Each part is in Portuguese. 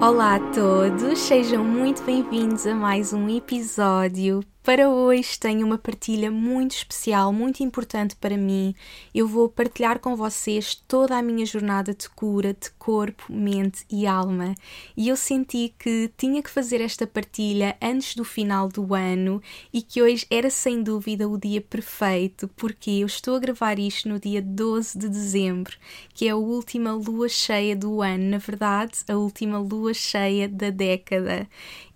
Olá a todos, sejam muito bem-vindos a mais um episódio para hoje tenho uma partilha muito especial, muito importante para mim. Eu vou partilhar com vocês toda a minha jornada de cura de corpo, mente e alma. E eu senti que tinha que fazer esta partilha antes do final do ano e que hoje era sem dúvida o dia perfeito, porque eu estou a gravar isto no dia 12 de dezembro, que é a última lua cheia do ano, na verdade, a última lua cheia da década.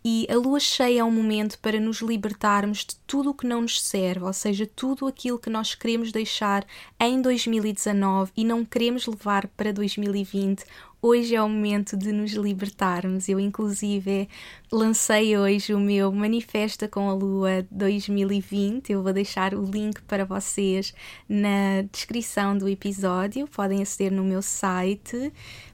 E a lua cheia é um momento para nos libertarmos de tudo o que não nos serve, ou seja, tudo aquilo que nós queremos deixar em 2019 e não queremos levar para 2020 hoje é o momento de nos libertarmos. Eu, inclusive, lancei hoje o meu Manifesta com a Lua 2020. Eu vou deixar o link para vocês na descrição do episódio. Podem aceder no meu site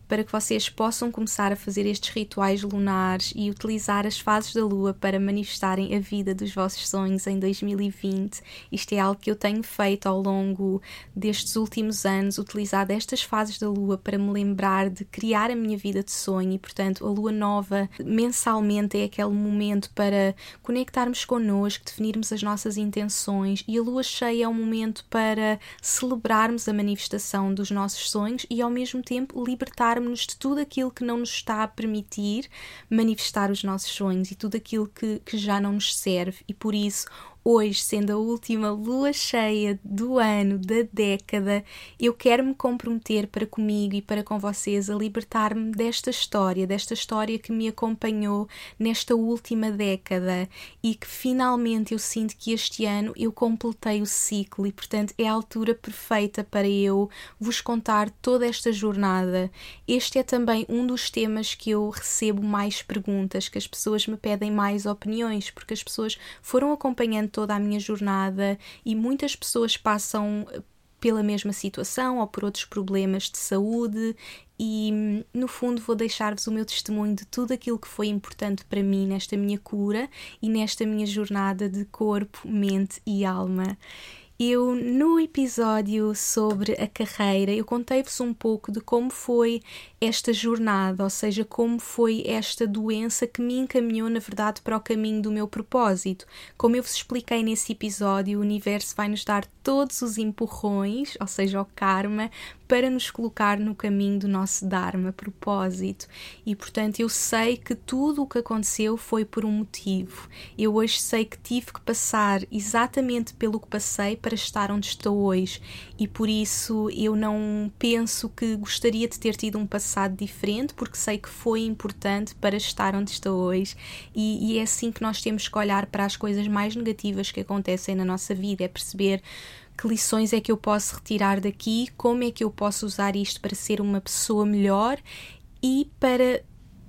para que vocês possam começar a fazer estes rituais lunares e utilizar as fases da lua para manifestarem a vida dos vossos sonhos em 2020. Isto é algo que eu tenho feito ao longo destes últimos anos, utilizado estas fases da lua para me lembrar de criar a minha vida de sonho e, portanto, a lua nova mensalmente é aquele momento para conectarmos connosco, definirmos as nossas intenções e a lua cheia é um momento para celebrarmos a manifestação dos nossos sonhos e ao mesmo tempo libertar libertarmos-nos de tudo aquilo que não nos está a permitir manifestar os nossos sonhos e tudo aquilo que, que já não nos serve. E por isso, hoje, sendo a última lua cheia do ano, da década, eu quero me comprometer para comigo e para com vocês a libertar-me desta história, desta história que me acompanhou nesta última década e que finalmente eu sinto que este ano eu completei o ciclo e, portanto, é a altura perfeita para eu vos contar toda esta jornada. Este é também um dos temas que eu recebo mais perguntas, que as pessoas me pedem mais opiniões, porque as pessoas foram acompanhando toda a minha jornada e muitas pessoas passam pela mesma situação ou por outros problemas de saúde e no fundo vou deixar-vos o meu testemunho de tudo aquilo que foi importante para mim nesta minha cura e nesta minha jornada de corpo, mente e alma. Eu, no episódio sobre a carreira, eu contei-vos um pouco de como foi esta jornada, ou seja, como foi esta doença que me encaminhou, na verdade, para o caminho do meu propósito. Como eu vos expliquei nesse episódio, o universo vai nos dar todos os empurrões, ou seja, o karma, para nos colocar no caminho do nosso Dharma, propósito. E portanto, eu sei que tudo o que aconteceu foi por um motivo. Eu hoje sei que tive que passar exatamente pelo que passei para estar onde estou hoje. E por isso eu não penso que gostaria de ter tido um passado diferente, porque sei que foi importante para estar onde estou hoje. E, e é assim que nós temos que olhar para as coisas mais negativas que acontecem na nossa vida, é perceber que lições é que eu posso retirar daqui, como é que eu posso usar isto para ser uma pessoa melhor e para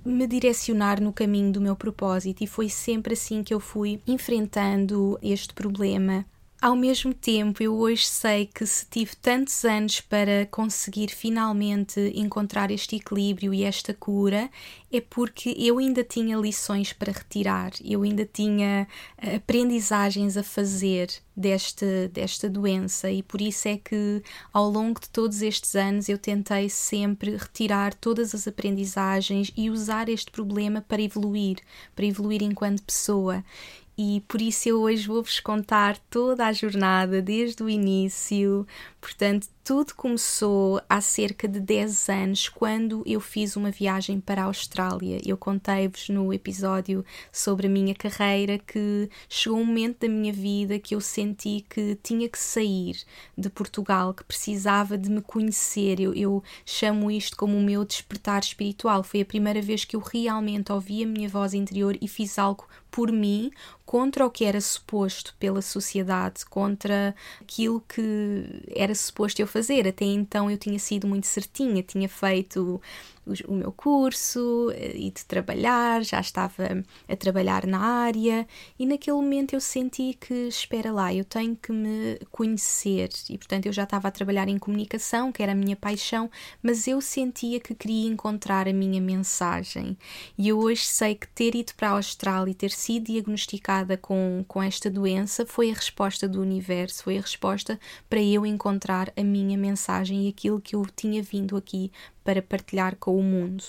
me direcionar no caminho do meu propósito. E foi sempre assim que eu fui enfrentando este problema. Ao mesmo tempo, eu hoje sei que se tive tantos anos para conseguir finalmente encontrar este equilíbrio e esta cura, é porque eu ainda tinha lições para retirar, eu ainda tinha eh, aprendizagens a fazer desta, desta doença, e por isso é que ao longo de todos estes anos eu tentei sempre retirar todas as aprendizagens e usar este problema para evoluir, para evoluir enquanto pessoa e por isso eu hoje vou-vos contar toda a jornada desde o início, Portanto, tudo começou há cerca de 10 anos, quando eu fiz uma viagem para a Austrália. Eu contei-vos no episódio sobre a minha carreira que chegou um momento da minha vida que eu senti que tinha que sair de Portugal, que precisava de me conhecer. Eu, eu chamo isto como o meu despertar espiritual. Foi a primeira vez que eu realmente ouvi a minha voz interior e fiz algo por mim, contra o que era suposto pela sociedade, contra aquilo que era suposto eu fazer fazer. Até então eu tinha sido muito certinha, tinha feito o meu curso eh, e de trabalhar, já estava a trabalhar na área e naquele momento eu senti que, espera lá, eu tenho que me conhecer. E portanto eu já estava a trabalhar em comunicação, que era a minha paixão, mas eu sentia que queria encontrar a minha mensagem. E eu hoje sei que ter ido para a Austrália e ter sido diagnosticada com, com esta doença foi a resposta do universo, foi a resposta para eu encontrar a minha mensagem e aquilo que eu tinha vindo aqui para partilhar com o mundo.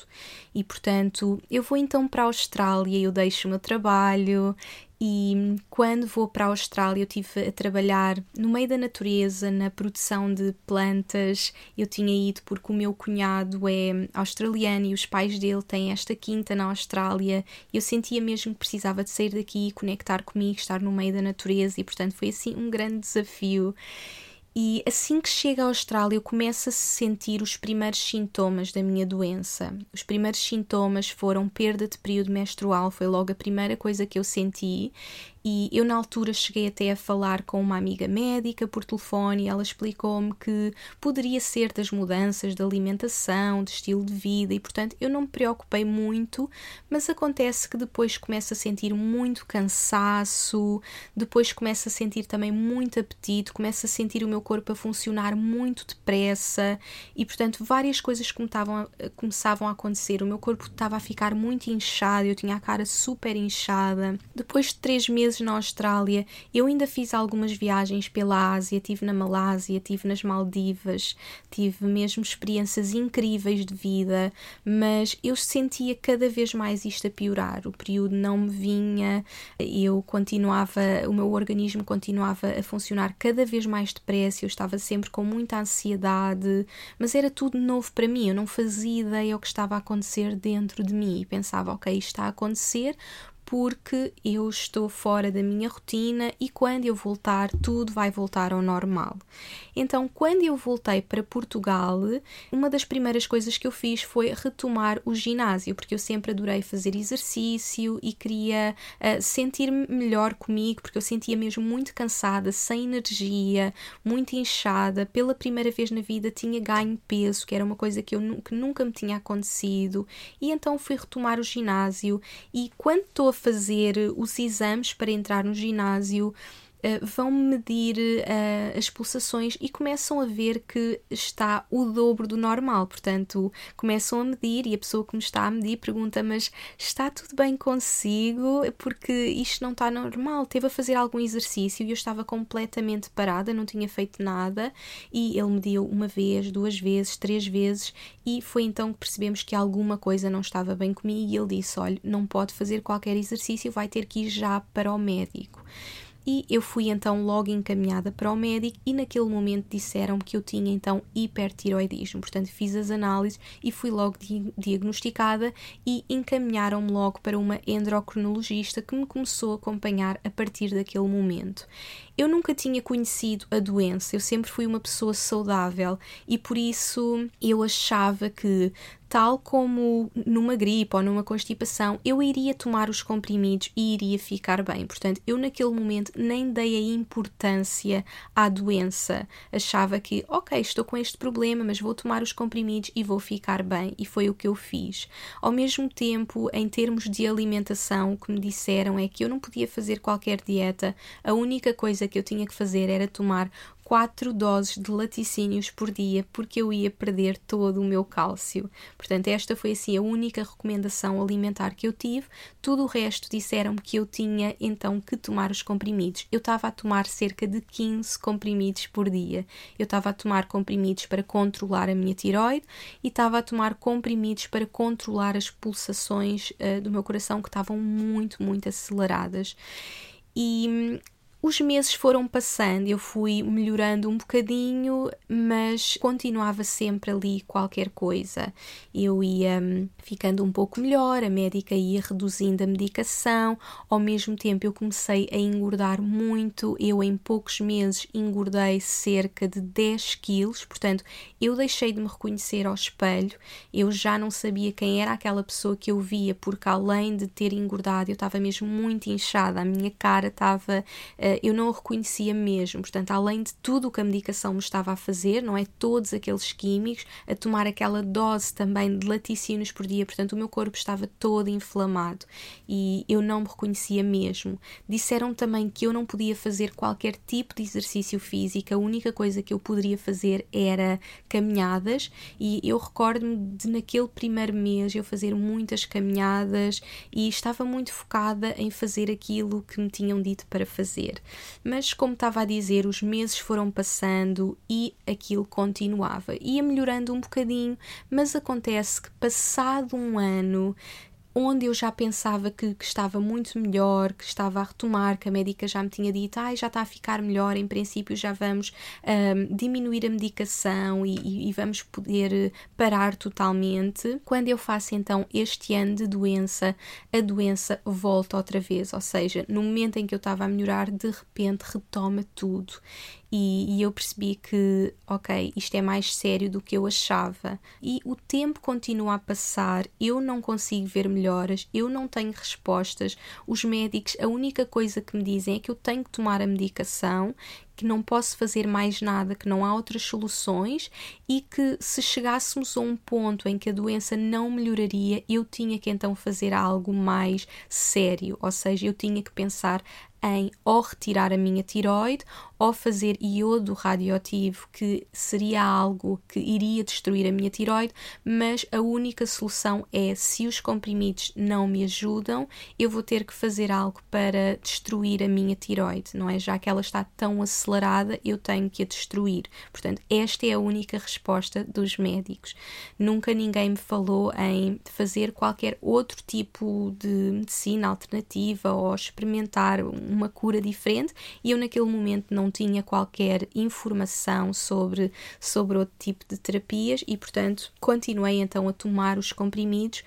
E portanto, eu vou então para a Austrália, eu deixo o meu trabalho e quando vou para a Austrália eu tive a trabalhar no meio da natureza, na produção de plantas. Eu tinha ido porque o meu cunhado é australiano e os pais dele têm esta quinta na Austrália. Eu sentia mesmo que precisava de sair daqui conectar comigo, estar no meio da natureza e portanto foi assim um grande desafio. E assim que chega à Austrália, eu começo a sentir os primeiros sintomas da minha doença. Os primeiros sintomas foram perda de período menstrual, foi logo a primeira coisa que eu senti, e eu, na altura, cheguei até a falar com uma amiga médica por telefone e ela explicou-me que poderia ser das mudanças de alimentação, de estilo de vida, e portanto eu não me preocupei muito, mas acontece que depois começo a sentir muito cansaço, depois começo a sentir também muito apetite, começo a sentir o meu corpo a funcionar muito depressa e, portanto, várias coisas começavam a, começavam a acontecer. O meu corpo estava a ficar muito inchado, eu tinha a cara super inchada. Depois de três meses vezes na Austrália, eu ainda fiz algumas viagens pela Ásia, tive na Malásia, tive nas Maldivas, tive mesmo experiências incríveis de vida, mas eu sentia cada vez mais isto a piorar. O período não me vinha, eu continuava, o meu organismo continuava a funcionar cada vez mais depressa, eu estava sempre com muita ansiedade, mas era tudo novo para mim, eu não fazia ideia o que estava a acontecer dentro de mim e pensava, ok, isto está a acontecer porque eu estou fora da minha rotina e quando eu voltar, tudo vai voltar ao normal. Então, quando eu voltei para Portugal, uma das primeiras coisas que eu fiz foi retomar o ginásio, porque eu sempre adorei fazer exercício e queria uh, sentir-me melhor comigo, porque eu sentia mesmo muito cansada, sem energia, muito inchada. Pela primeira vez na vida tinha ganho peso, que era uma coisa que, eu, que nunca me tinha acontecido, e então fui retomar o ginásio. E quando estou a fazer os exames para entrar no ginásio, uh, vão medir uh, as pulsações e começam a ver que está o dobro do normal. Portanto, começam a medir e a pessoa que me está a medir pergunta: Mas está tudo bem consigo? Porque isto não está normal. Teve a fazer algum exercício e eu estava completamente parada, não tinha feito nada. E ele mediu uma vez, duas vezes, três vezes e foi então que percebemos que alguma coisa não estava bem comigo e ele disse: Olha, não pode fazer qualquer exercício, vai ter que ir já para o médico e eu fui então logo encaminhada para o médico e naquele momento disseram-me que eu tinha então hipertiroidismo. Portanto, fiz as análises e fui logo di diagnosticada e encaminharam-me logo para uma endocrinologista que me começou a acompanhar a partir daquele momento. Eu nunca tinha conhecido a doença, eu sempre fui uma pessoa saudável e por isso eu achava que tal como numa gripe ou numa constipação, eu iria tomar os comprimidos e iria ficar bem. Portanto, eu naquele momento nem dei a importância à doença. Achava que, ok, estou com este problema, mas vou tomar os comprimidos e vou ficar bem. E foi o que eu fiz. Ao mesmo tempo, em termos de alimentação, o que me disseram é que eu não podia fazer qualquer dieta, a única coisa que eu tinha que fazer era tomar quatro doses de laticínios por dia porque eu ia perder todo o meu cálcio. Portanto, esta foi assim a única recomendação alimentar que eu tive. Tudo o resto disseram-me que eu tinha então que tomar os comprimidos. Eu estava a tomar cerca de 15 comprimidos por dia. Eu estava a tomar comprimidos para controlar a minha tiroide e estava a tomar comprimidos para controlar as pulsações uh, do meu coração que estavam muito, muito aceleradas. E hum, os meses foram passando, eu fui melhorando um bocadinho, mas continuava sempre ali qualquer coisa. Eu ia hum, ficando um pouco melhor, a médica ia reduzindo a medicação, ao mesmo tempo eu comecei a engordar muito. Eu, em poucos meses, engordei cerca de 10 quilos, portanto, eu deixei de me reconhecer ao espelho, eu já não sabia quem era aquela pessoa que eu via, porque além de ter engordado, eu estava mesmo muito inchada, a minha cara estava. Eu não o reconhecia mesmo. Portanto, além de tudo o que a medicação me estava a fazer, não é? Todos aqueles químicos, a tomar aquela dose também de laticínios por dia, portanto, o meu corpo estava todo inflamado e eu não me reconhecia mesmo. Disseram também que eu não podia fazer qualquer tipo de exercício físico, a única coisa que eu poderia fazer era caminhadas e eu recordo-me de naquele primeiro mês eu fazer muitas caminhadas e estava muito focada em fazer aquilo que me tinham dito para fazer. Mas, como estava a dizer, os meses foram passando e aquilo continuava. Ia melhorando um bocadinho, mas acontece que, passado um ano, onde eu já pensava que, que, estava muito melhor, que estava a retomar, que a médica já me tinha dito, ah, já está a ficar melhor, em princípio já vamos um, diminuir a medicação e, e, vamos poder eh, parar totalmente. Quando eu faço então este ano de doença, a doença volta outra vez, ou seja, no momento em que eu estava a melhorar, de repente retoma tudo e, e, eu percebi que, ok, isto é mais sério do que eu achava. E o tempo continua a passar, eu não consigo ver melhoras, eu não tenho respostas. Os médicos, a única coisa que me dizem é que eu tenho que tomar a medicação, que não posso fazer mais nada, que não há outras soluções e que se chegássemos a um ponto em que a doença não melhoraria, eu tinha que então fazer algo mais sério, ou seja, eu tinha que pensar em ou retirar a minha tiroide ou fazer iodo radioativo, que seria algo que iria destruir a minha tiroide, mas a única solução é se os comprimidos não me ajudam, eu vou ter que fazer algo para destruir a minha tiroide, não é? Já que ela está tão acelerada, eu tenho que a destruir. Portanto, esta é a única resposta dos médicos. Nunca ninguém me falou em fazer qualquer outro tipo de medicina alternativa ou experimentar uma cura diferente e eu naquele momento não tinha qualquer informação sobre, sobre outro tipo de terapias e, portanto, continuei então a tomar os comprimidos.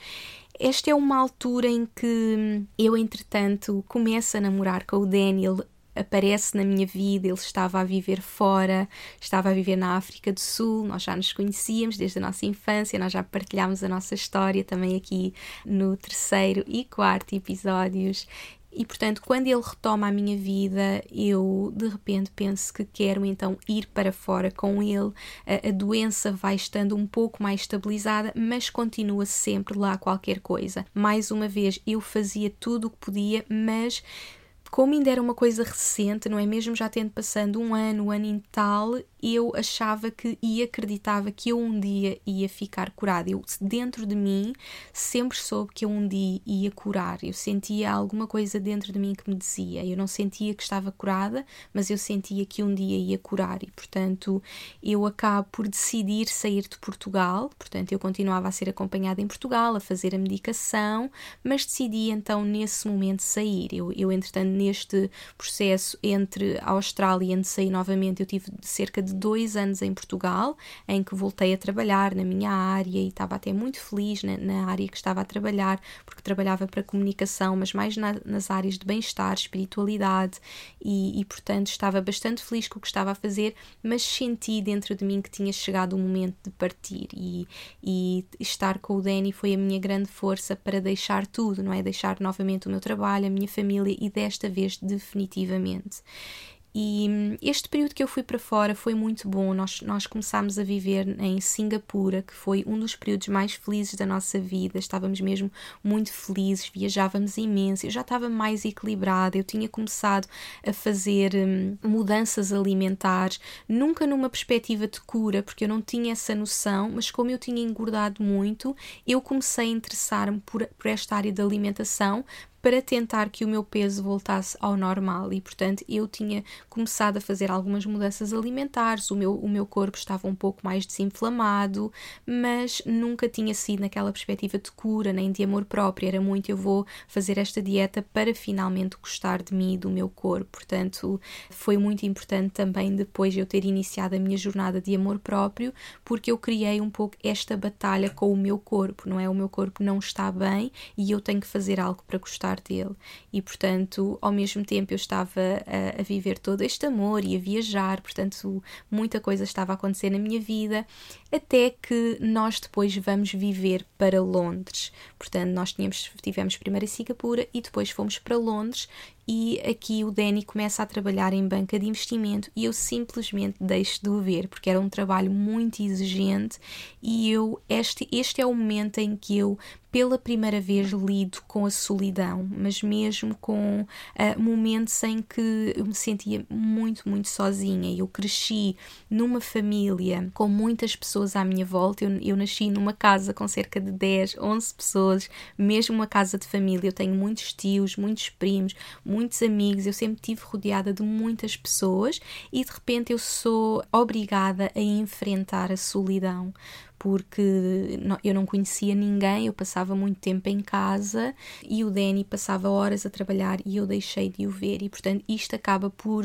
Esta é uma altura em que eu, entretanto, começo a namorar com o Daniel aparece na minha vida, ele estava a viver fora, estava a viver na África do Sul, nós já nos conhecíamos desde a nossa infância, nós já partilhámos a nossa história também aqui no terceiro e quarto episódios e portanto, quando ele retoma a minha vida, eu de repente penso que quero então ir para fora com ele. A, a doença vai estando um pouco mais estabilizada, mas continua sempre lá qualquer coisa. Mais uma vez, eu fazia tudo o que podia, mas como ainda era uma coisa recente, não é mesmo? Já tendo passando um ano, um ano e tal, eu achava que e acreditava que eu um dia ia ficar curada. Eu, dentro de mim, sempre soube que eu um dia ia curar. Eu sentia alguma coisa dentro de mim que me dizia. Eu não sentia que estava curada, mas eu sentia que um dia ia curar. E, portanto, eu acabo por decidir sair de Portugal. Portanto, eu continuava a ser acompanhada em Portugal, a fazer a medicação, mas decidi então, nesse momento, sair. Eu, eu entretanto, neste processo entre a Austrália e onde saí novamente, eu tive cerca de dois anos em Portugal, em que voltei a trabalhar na minha área e estava até muito feliz na, na área que estava a trabalhar, porque trabalhava para comunicação, mas mais na, nas áreas de bem-estar, espiritualidade e, e, portanto, estava bastante feliz com o que estava a fazer, mas senti dentro de mim que tinha chegado o momento de partir e, e estar com o Danny foi a minha grande força para deixar tudo, não é? Deixar novamente o meu trabalho, a minha família e desta vez definitivamente. E hum, este período que eu fui para fora foi muito bom. Nós, nós começámos a viver em Singapura, que foi um dos períodos mais felizes da nossa vida. Estávamos mesmo muito felizes, viajávamos imenso. Eu já estava mais equilibrada, eu tinha começado a fazer hum, mudanças alimentares, nunca numa perspectiva de cura, porque eu não tinha essa noção, mas como eu tinha engordado muito, eu comecei a interessar-me por, por esta área da alimentação para tentar que o meu peso voltasse ao normal e, portanto, eu tinha começado a fazer algumas mudanças alimentares, o meu, o meu corpo estava um pouco mais desinflamado, mas nunca tinha sido naquela perspectiva de cura nem de amor próprio, era muito eu vou fazer esta dieta para finalmente gostar de mim e do meu corpo. Portanto, foi muito importante também depois eu ter iniciado a minha jornada de amor próprio, porque eu criei um pouco esta batalha com o meu corpo, não é? O meu corpo não está bem e eu tenho que fazer algo para gostar dele. E, portanto, ao mesmo tempo eu estava a, a, viver todo este amor e a viajar, portanto, muita coisa estava a acontecer na minha vida, até que nós depois vamos viver para Londres. Portanto, nós tínhamos, tivemos primeiro em Singapura e depois fomos para Londres e aqui o Danny começa a trabalhar em banca de investimento e eu simplesmente deixo de o ver porque era um trabalho muito exigente e eu este este é o momento em que eu pela primeira vez lido com a solidão, mas mesmo com uh, momentos em que eu me sentia muito, muito sozinha. Eu cresci numa família com muitas pessoas à minha volta. Eu, eu nasci numa casa com cerca de 10, 11 pessoas, mesmo uma casa de família. Eu tenho muitos tios, muitos primos, muitos amigos. Eu sempre tive rodeada de muitas pessoas e de repente eu sou obrigada a enfrentar a solidão porque eu não conhecia ninguém, eu passava muito tempo em casa e o Danny passava horas a trabalhar e eu deixei de o ver. E portanto isto acaba por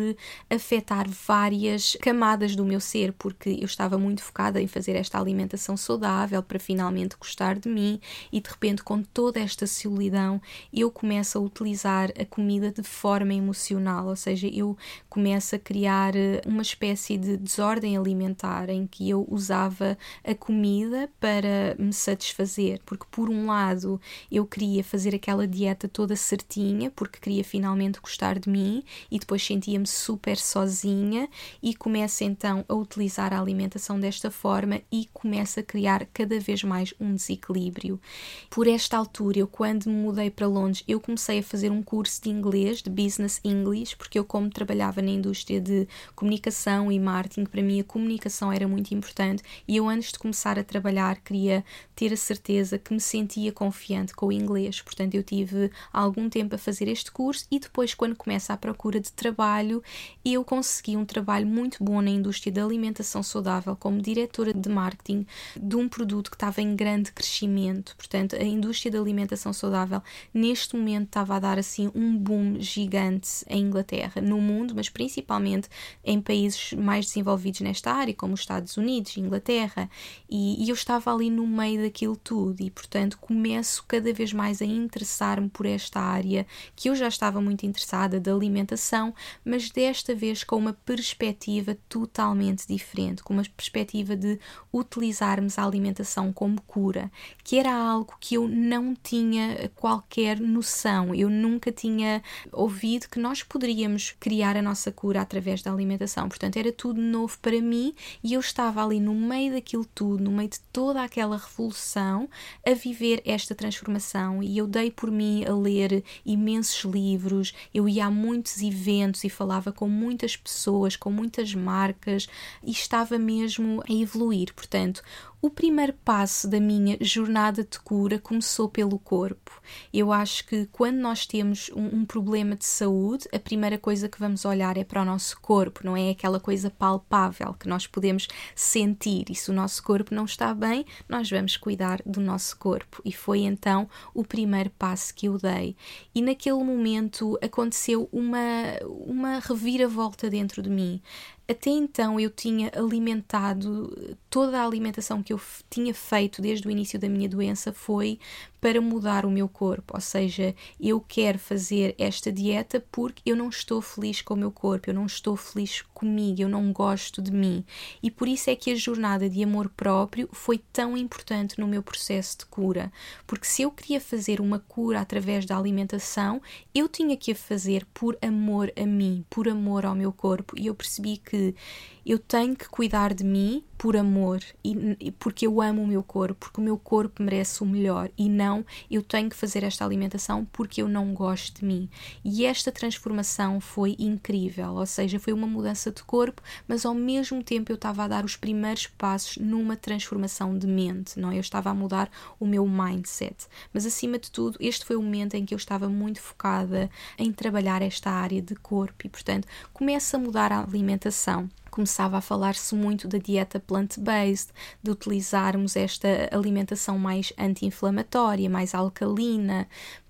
afetar várias camadas do meu ser porque eu estava muito focada em fazer esta alimentação saudável para finalmente gostar de mim e de repente com toda esta solidão eu começo a utilizar a comida de forma emocional, ou seja, eu começo a criar uma espécie de desordem alimentar em que eu usava a comida comida para me satisfazer, porque por um lado eu queria fazer aquela dieta toda certinha, porque queria finalmente gostar de mim e depois sentia-me super sozinha e começo então a utilizar a alimentação desta forma e começo a criar cada vez mais um desequilíbrio. Por esta altura, eu quando me mudei para Londres, eu comecei a fazer um curso de inglês, de Business English, porque eu como trabalhava na indústria de comunicação e marketing, para mim a comunicação era muito importante e eu antes de começar a trabalhar, queria ter a certeza que me sentia confiante com o inglês. Portanto, eu tive algum tempo a fazer este curso e depois, quando começa a procura de trabalho, eu consegui um trabalho muito bom na indústria da alimentação saudável como diretora de marketing de um produto que estava em grande crescimento. Portanto, a indústria da alimentação saudável neste momento estava a dar assim um boom gigante em Inglaterra, no mundo, mas principalmente em países mais desenvolvidos nesta área, como os Estados Unidos, Inglaterra e e, eu estava ali no meio daquilo tudo. E portanto começo cada vez mais a interessar-me por esta área que eu já estava muito interessada da alimentação, mas desta vez com uma perspectiva totalmente diferente, com uma perspectiva de utilizarmos a alimentação como cura, que era algo que eu não tinha qualquer noção, eu nunca tinha ouvido que nós poderíamos criar a nossa cura através da alimentação, portanto era tudo novo para mim e eu estava ali no meio daquilo tudo, no meio de toda aquela revolução, a viver esta transformação. E eu dei por mim a ler imensos livros, eu ia a muitos eventos e falava com muitas pessoas, com muitas marcas e estava mesmo a evoluir. Portanto, o primeiro passo da minha jornada de cura começou pelo corpo. Eu acho que quando nós temos um, um, problema de saúde, a primeira coisa que vamos olhar é para o nosso corpo, não é aquela coisa palpável que nós podemos sentir. E se o nosso corpo não está bem, nós vamos cuidar do nosso corpo. E foi então o primeiro passo que eu dei. E naquele momento aconteceu uma, uma reviravolta dentro de mim até então eu tinha alimentado, toda a alimentação que eu tinha feito desde o início da minha doença foi para mudar o meu corpo, ou seja, eu quero fazer esta dieta porque eu não estou feliz com o meu corpo, eu não estou feliz comigo, eu não gosto de mim. E por isso é que a jornada de amor próprio foi tão importante no meu processo de cura, porque se eu queria fazer uma cura através da alimentação, eu tinha que a fazer por amor a mim, por amor ao meu corpo, e eu percebi que eu tenho que cuidar de mim por amor e, e, porque eu amo o meu corpo, porque o meu corpo merece o melhor e não eu tenho que fazer esta alimentação porque eu não gosto de mim. E esta transformação foi incrível, ou seja, foi uma mudança de corpo, mas ao mesmo tempo eu estava a dar os primeiros passos numa transformação de mente, não? É? Eu estava a mudar o meu mindset. Mas acima de tudo, este foi o momento em que eu estava muito focada em trabalhar esta área de corpo e, portanto, começa a mudar a alimentação começava a falar-se muito da dieta plant-based, de utilizarmos esta alimentação mais anti-inflamatória, mais alcalina,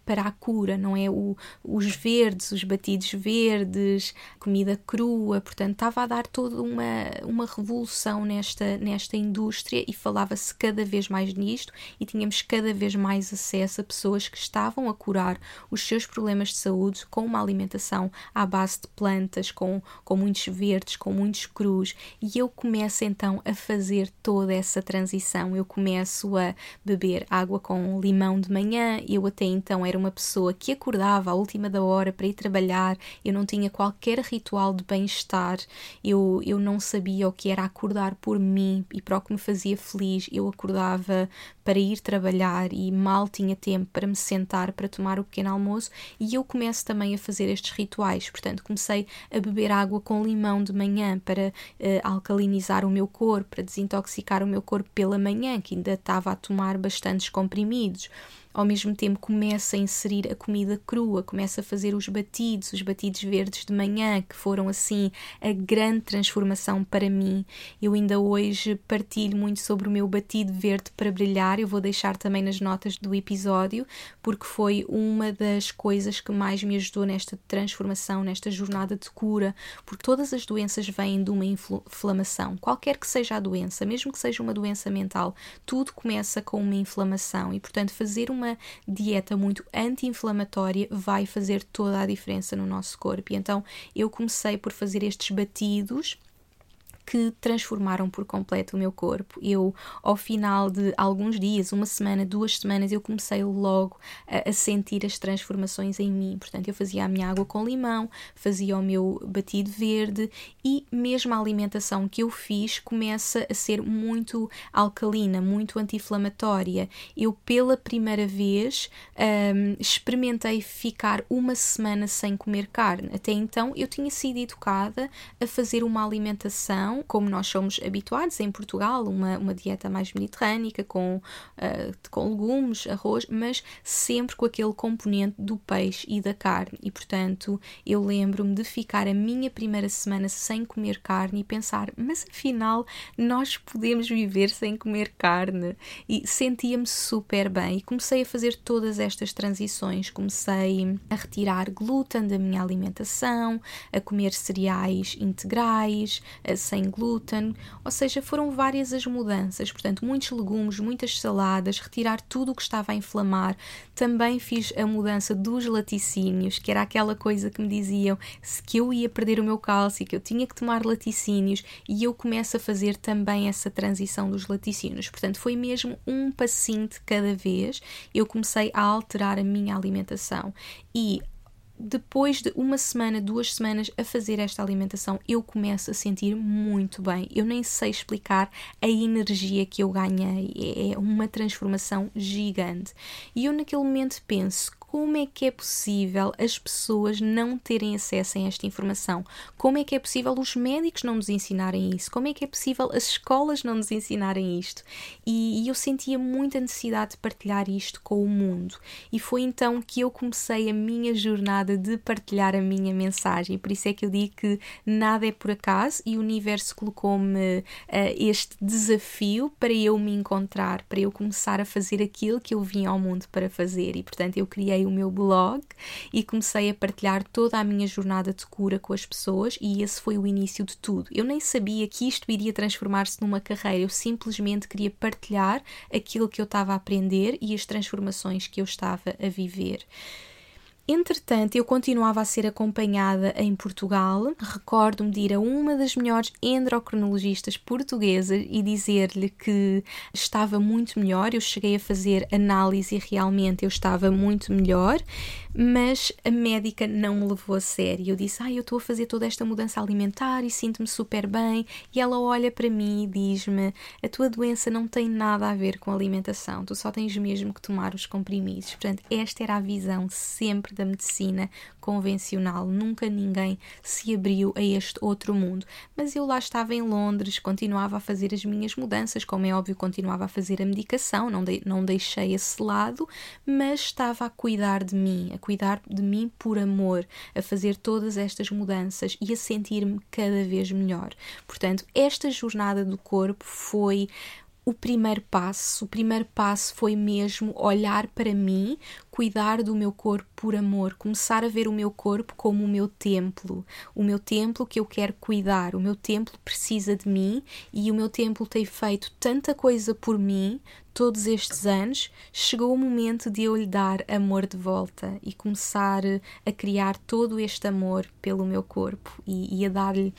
para a cura, não é? O, os verdes, os batidos verdes, comida crua, portanto, estava a dar toda uma, uma revolução nesta, nesta indústria e falava-se cada vez mais nisto e tínhamos cada vez mais acesso a pessoas que estavam a curar os seus problemas de saúde com uma alimentação à base de plantas, com, com muitos verdes, com muitos crus, e eu começo então a fazer toda essa transição. Eu começo a beber água com limão de manhã, eu até então era uma pessoa que acordava à última da hora para ir trabalhar, eu não tinha qualquer ritual de bem-estar, eu, eu não sabia o que era acordar por mim e para o que me fazia feliz. Eu acordava para ir trabalhar e mal tinha tempo para me sentar para tomar o pequeno almoço e eu começo também a fazer estes rituais. Portanto, comecei a beber água com limão de manhã para uh, alcalinizar o meu corpo, para desintoxicar o meu corpo pela manhã, que ainda estava a tomar bastantes comprimidos ao mesmo tempo começa a inserir a comida crua, começa a fazer os batidos, os batidos verdes de manhã, que foram assim a grande transformação para mim. Eu ainda hoje partilho muito sobre o meu batido verde para brilhar, eu vou deixar também nas notas do episódio, porque foi uma das coisas que mais me ajudou nesta transformação, nesta jornada de cura, porque todas as doenças vêm de uma inflamação, qualquer que seja a doença, mesmo que seja uma doença mental, tudo começa com uma inflamação. E, portanto, fazer um uma dieta muito anti-inflamatória vai fazer toda a diferença no nosso corpo. E então eu comecei por fazer estes batidos que transformaram por completo o meu corpo. Eu, ao final de alguns dias, uma semana, duas semanas, eu comecei logo a, a, sentir as transformações em mim. Portanto, eu fazia a minha água com limão, fazia o meu batido verde e mesmo a alimentação que eu fiz começa a ser muito alcalina, muito anti-inflamatória. Eu, pela primeira vez, um, experimentei ficar uma semana sem comer carne. Até então, eu tinha sido educada a fazer uma alimentação como nós somos habituados em Portugal, uma, uma dieta mais mediterrânica, com, uh, com legumes, arroz, mas sempre com aquele componente do peixe e da carne. E portanto, eu lembro-me de ficar a minha primeira semana sem comer carne e pensar, mas afinal nós podemos viver sem comer carne. E sentia-me super bem e comecei a fazer todas estas transições. Comecei a retirar glúten da minha alimentação, a comer cereais integrais, sem glúten, ou seja, foram várias as mudanças, portanto, muitos legumes, muitas saladas, retirar tudo o que estava a inflamar. Também fiz a mudança dos laticínios, que era aquela coisa que me diziam que eu ia perder o meu cálcio, que eu tinha que tomar laticínios, e eu começo a fazer também essa transição dos laticínios. Portanto, foi mesmo um passinho de cada vez, eu comecei a alterar a minha alimentação. E depois de uma semana, duas semanas a fazer esta alimentação, eu começo a sentir muito bem. Eu nem sei explicar a energia que eu ganhei. É, é uma transformação gigante. E eu, naquele momento, penso: como é que é possível as pessoas não terem acesso a esta informação? Como é que é possível os médicos não nos ensinarem isso? Como é que é possível as escolas não nos ensinarem isto? E, e eu sentia muita necessidade de partilhar isto com o mundo. E foi então que eu comecei a minha jornada de partilhar a minha mensagem. Por isso é que eu digo que nada é por acaso e o universo colocou-me uh, este desafio para eu me encontrar, para eu começar a fazer aquilo que eu vim ao mundo para fazer. E portanto eu criei criei o meu blog e comecei a partilhar toda a minha jornada de cura com as pessoas e esse foi o início de tudo. Eu nem sabia que isto iria transformar-se numa carreira, eu simplesmente queria partilhar aquilo que eu estava a aprender e as transformações que eu estava a viver. Entretanto, eu continuava a ser acompanhada em Portugal. Recordo-me de ir a uma das melhores endocrinologistas portuguesas e dizer-lhe que estava muito melhor. Eu cheguei a fazer análise e realmente eu estava muito melhor, mas a médica não me levou a sério. Eu disse: Ah, eu estou a fazer toda esta mudança alimentar e sinto-me super bem. E ela olha para mim e diz-me: A tua doença não tem nada a ver com a alimentação, tu só tens mesmo que tomar os comprimidos. Portanto, esta era a visão sempre da medicina convencional. Nunca ninguém se abriu a este outro mundo. Mas eu lá estava em Londres, continuava a fazer as minhas mudanças, como é óbvio, continuava a fazer a medicação, não, de, não deixei esse lado, mas estava a cuidar de mim, a cuidar de mim por amor, a fazer todas estas mudanças e a sentir-me cada vez melhor. Portanto, esta jornada do corpo foi o primeiro passo. O primeiro passo foi mesmo olhar para mim, cuidar do meu corpo por amor, começar a ver o meu corpo como o meu templo, o meu templo que eu quero cuidar. O meu templo precisa de mim e o meu templo tem feito tanta coisa por mim todos estes anos. Chegou o momento de eu lhe dar amor de volta e começar a criar todo este amor pelo meu corpo e, e a dar-lhe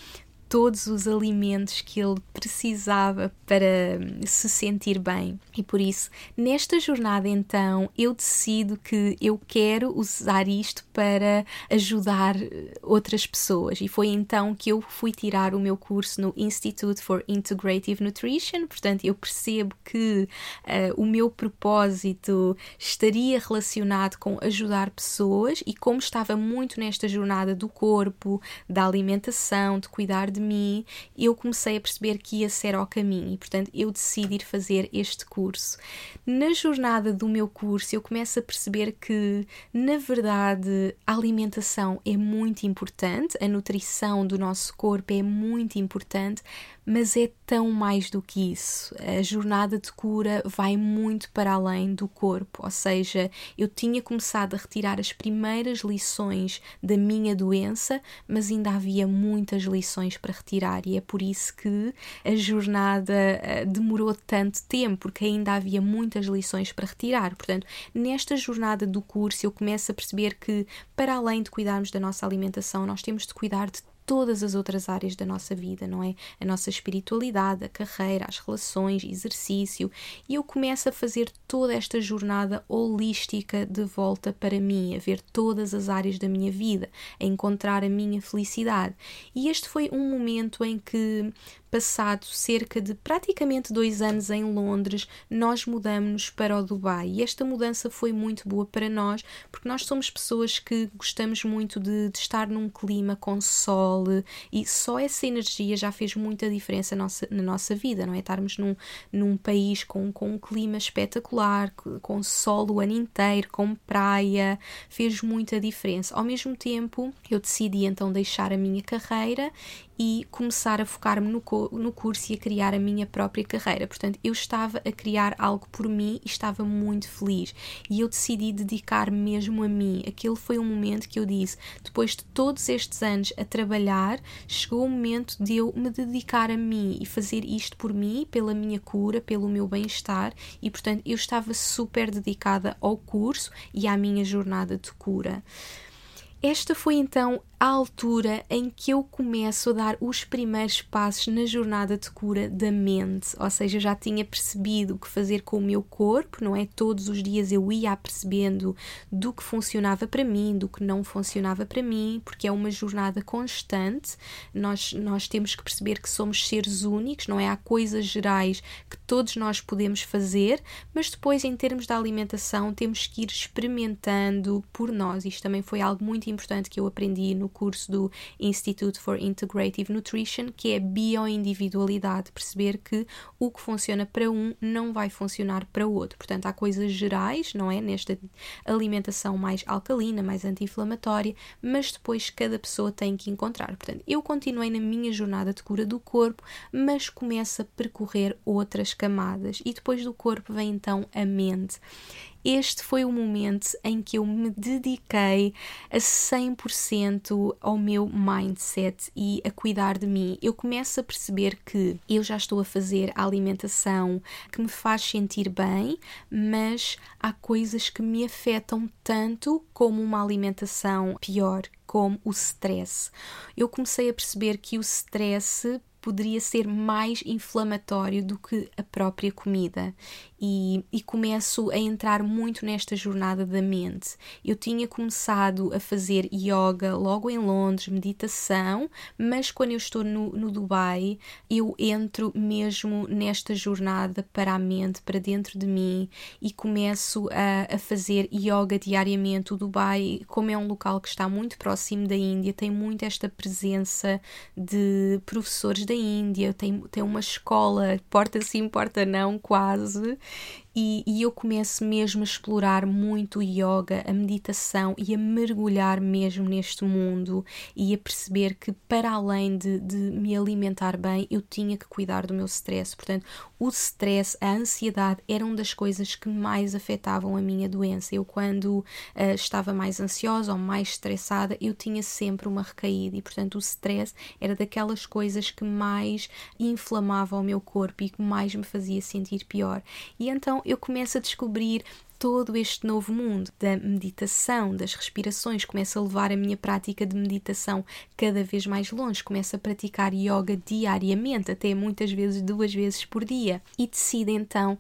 todos os alimentos que ele precisava para hum, se sentir bem. E por isso, nesta jornada, então, eu decido que eu quero usar isto para ajudar eh, outras pessoas. E foi então que eu fui tirar o meu curso no Institute for Integrative Nutrition. Portanto, eu percebo que uh, o meu propósito estaria relacionado com ajudar pessoas e como estava muito nesta jornada do corpo, da alimentação, de cuidar de de mim, eu comecei a perceber que ia ser ao caminho e, portanto, eu decidi ir fazer este curso. Na jornada do meu curso, eu começo a perceber que, na verdade, a alimentação é muito importante, a nutrição do nosso corpo é muito importante, mas é tão mais do que isso. A jornada de cura vai muito para além do corpo, ou seja, eu tinha começado a retirar as primeiras lições da minha doença, mas ainda havia muitas lições para retirar, e é por isso que a jornada eh, demorou tanto tempo, porque ainda havia muitas lições para retirar. Portanto, nesta jornada do curso, eu começo a perceber que, para além de cuidarmos da nossa alimentação, nós temos de cuidar de todas as outras áreas da nossa vida, não é? A nossa espiritualidade, a carreira, as relações, exercício. E eu começo a fazer toda esta jornada holística de volta para mim, a ver todas as áreas da minha vida, a encontrar a minha felicidade. E este foi um momento em que passado cerca de praticamente dois anos em Londres, nós mudamos para o Dubai. E esta mudança foi muito boa para nós, porque nós somos pessoas que gostamos muito de, de estar num clima com sol e só essa energia já fez muita diferença na nossa, na nossa vida, não é? Estarmos num, num país com, com um clima espetacular, com sol o ano inteiro, com praia, fez muita diferença. Ao mesmo tempo, eu decidi então deixar a minha carreira e começar a focar-me no, no curso e a criar a minha própria carreira. Portanto, eu estava a criar algo por mim e estava muito feliz. E eu decidi dedicar mesmo a mim. Aquele foi um momento que eu disse, depois de todos estes anos a trabalhar, chegou o momento de eu me dedicar a mim e fazer isto por mim, pela minha cura, pelo meu bem-estar. E, portanto, eu estava super dedicada ao curso e à minha jornada de cura. Esta foi então a altura em que eu começo a dar os primeiros passos na jornada de cura da mente, ou seja, já tinha percebido o que fazer com o meu corpo, não é? Todos os dias eu ia percebendo do que funcionava para mim, do que não funcionava para mim, porque é uma jornada constante. Nós, nós temos que perceber que somos seres únicos, não é? Há coisas gerais que todos nós podemos fazer, mas depois, em termos da alimentação, temos que ir experimentando por nós. Isto também foi algo muito importante que eu aprendi no curso do Institute for Integrative Nutrition, que é bioindividualidade, perceber que o que funciona para um não vai funcionar para o outro. Portanto, há coisas gerais, não é? Nesta alimentação mais alcalina, mais anti-inflamatória, mas depois cada pessoa tem que encontrar. Portanto, eu continuei na minha jornada de cura do corpo, mas começo a percorrer outras camadas e depois do corpo vem então a mente este foi o momento em que eu me dediquei a 100% ao meu mindset e a cuidar de mim. Eu começo a perceber que eu já estou a fazer a alimentação que me faz sentir bem, mas há coisas que me afetam tanto como uma alimentação pior, como o stress. Eu comecei a perceber que o stress poderia ser mais inflamatório do que a própria comida e, e, começo a entrar muito nesta jornada da mente. Eu tinha começado a fazer yoga logo em Londres, meditação, mas quando eu estou no, no Dubai, eu entro mesmo nesta jornada para a mente, para dentro de mim e começo a, a fazer yoga diariamente. O Dubai, como é um local que está muito próximo da Índia, tem muito esta presença de professores da Índia, tem, tem uma escola, porta sim, porta não, quase e, e, eu começo mesmo a explorar muito o yoga, a meditação e a mergulhar mesmo neste mundo e a perceber que, para além de, de me alimentar bem, eu tinha que cuidar do meu stress. Portanto, o stress, a ansiedade eram das coisas que mais afetavam a minha doença. Eu, quando uh, estava mais ansiosa ou mais estressada, eu tinha sempre uma recaída e, portanto, o stress era daquelas coisas que mais inflamava o meu corpo e que mais me fazia sentir pior. E então eu começo a descobrir todo este novo mundo da meditação, das respirações, começo a levar a minha prática de meditação cada vez mais longe, começo a praticar yoga diariamente, até muitas vezes duas vezes por dia, e decido então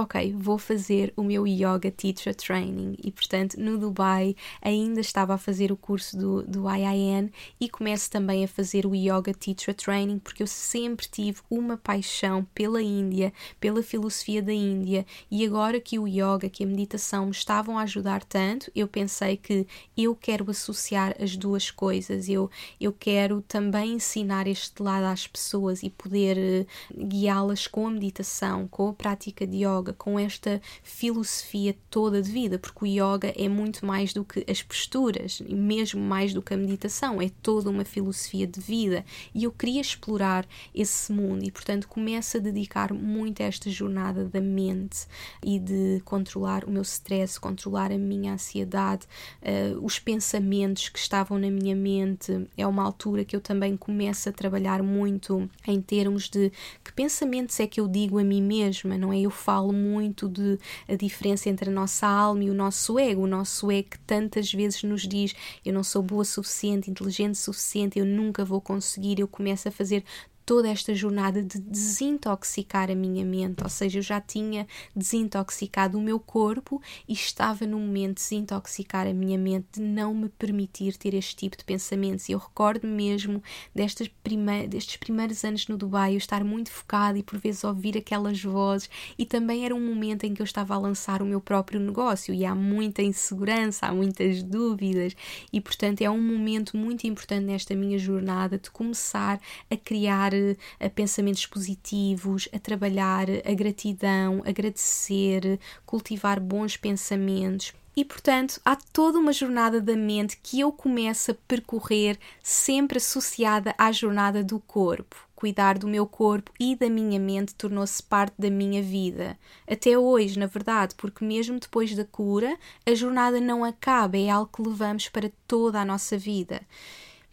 ok, vou fazer o meu Yoga Teacher Training. E portanto, no Dubai ainda estava a fazer o curso do, do IIN e começo também a fazer o Yoga Teacher Training porque eu sempre tive uma paixão pela Índia, pela filosofia da Índia e agora que o yoga, que a meditação me estavam a ajudar tanto, eu pensei que eu quero associar as duas coisas. Eu, eu quero também ensinar este lado às pessoas e poder uh, guiá-las com a meditação, com a prática de yoga yoga, com esta filosofia toda de vida, porque o yoga é muito mais do que as posturas, e mesmo mais do que a meditação, é toda uma filosofia de vida. E eu queria explorar esse mundo e, portanto, começo a dedicar muito a esta jornada da mente e de controlar o meu stress, controlar a minha ansiedade, uh, os pensamentos que estavam na minha mente. É uma altura que eu também começo a trabalhar muito em termos de que pensamentos é que eu digo a mim mesma, não é? Eu falo muito de a diferença entre a nossa alma e o nosso ego. O nosso ego que tantas vezes nos diz eu não sou boa o suficiente, inteligente o suficiente, eu nunca vou conseguir. Eu começo a fazer toda esta jornada de desintoxicar a minha mente, ou seja, eu já tinha desintoxicado o meu corpo e estava no momento de desintoxicar a minha mente, de não me permitir ter este tipo de pensamentos. E eu recordo mesmo destes, prime destes primeiros anos no Dubai, eu estar muito focada e por vezes ouvir aquelas vozes, e também era um momento em que eu estava a lançar o meu próprio negócio. E há muita insegurança, há muitas dúvidas, e portanto é um momento muito importante nesta minha jornada de começar a criar a pensamentos positivos, a trabalhar a gratidão, agradecer, cultivar bons pensamentos. E portanto, há toda uma jornada da mente que eu começo a percorrer, sempre associada à jornada do corpo. Cuidar do meu corpo e da minha mente tornou-se parte da minha vida. Até hoje, na verdade, porque mesmo depois da cura, a jornada não acaba, é algo que levamos para toda a nossa vida.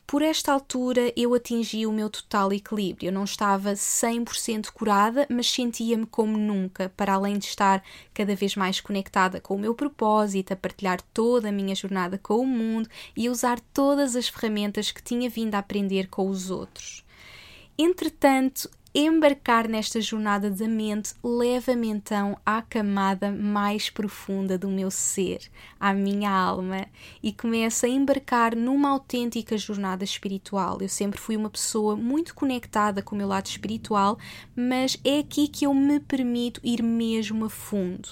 Por esta altura eu atingi o meu total equilíbrio. Eu não estava 100% curada, mas sentia-me como nunca, para além de estar cada vez mais conectada com o meu propósito, a partilhar toda a minha jornada com o mundo e a usar todas as ferramentas que tinha vindo a aprender com os outros. Entretanto, embarcar nesta jornada da mente leva-me então à camada mais profunda do meu ser, à minha alma, e começo a embarcar numa autêntica jornada espiritual. Eu sempre fui uma pessoa muito conectada com o meu lado espiritual, mas é aqui que eu me permito ir mesmo a fundo.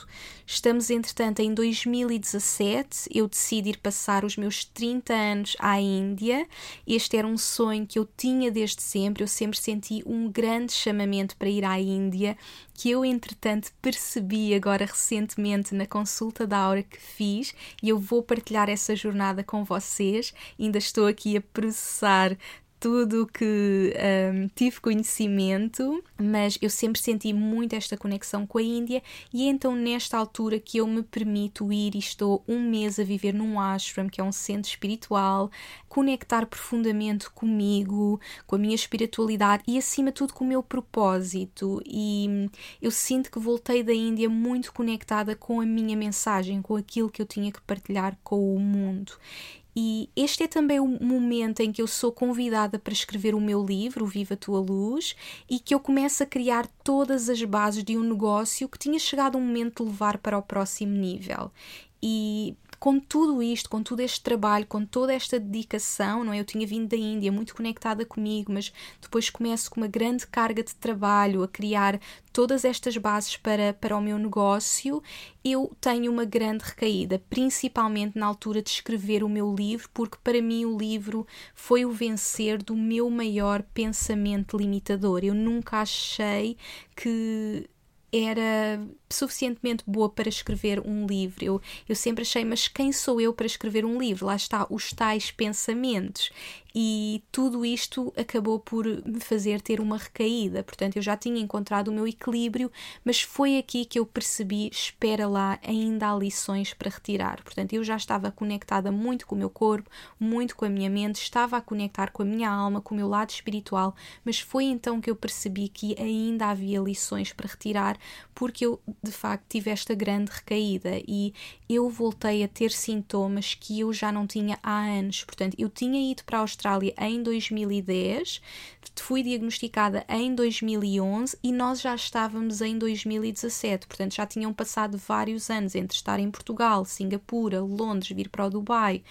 Estamos, entretanto, em 2017. Eu decidi ir passar os meus 30 anos à Índia. Este era um sonho que eu tinha desde sempre. Eu sempre senti um grande chamamento para ir à Índia, que eu, entretanto, percebi agora recentemente na consulta da aura que fiz e eu vou partilhar essa jornada com vocês. Ainda estou aqui a processar tudo que um, tive conhecimento, mas eu sempre senti muito esta conexão com a Índia e é então nesta altura que eu me permito ir e estou um mês a viver num ashram, que é um centro espiritual, conectar profundamente comigo, com a minha espiritualidade e acima de tudo com o meu propósito. E hum, eu sinto que voltei da Índia muito conectada com a minha mensagem, com aquilo que eu tinha que partilhar com o mundo e este é também o momento em que eu sou convidada para escrever o meu livro, Viva a Tua Luz, e que eu começo a criar todas as bases de um negócio que tinha chegado o momento de levar para o próximo nível. E com tudo isto, com todo este trabalho, com toda esta dedicação, não é? Eu tinha vindo da Índia muito conectada comigo, mas depois começo com uma grande carga de trabalho a criar todas estas bases para, para o meu negócio, eu tenho uma grande recaída, principalmente na altura de escrever o meu livro, porque para mim o livro foi o vencer do meu maior pensamento limitador. Eu nunca achei que era suficientemente boa para escrever um livro. Eu, eu sempre achei, mas quem sou eu para escrever um livro? Lá está, os tais pensamentos. E tudo isto acabou por me fazer ter uma recaída. Portanto, eu já tinha encontrado o meu equilíbrio, mas foi aqui que eu percebi: espera lá, ainda há lições para retirar. Portanto, eu já estava conectada muito com o meu corpo, muito com a minha mente, estava a conectar com a minha alma, com o meu lado espiritual, mas foi então que eu percebi que ainda havia lições para retirar, porque eu de facto tive esta grande recaída e eu voltei a ter sintomas que eu já não tinha há anos. Portanto, eu tinha ido para a Austrália em 2010, fui diagnosticada em 2011 e nós já estávamos em 2017. Portanto, já tinham passado vários anos entre estar em Portugal, Singapura, Londres, vir para o Dubai.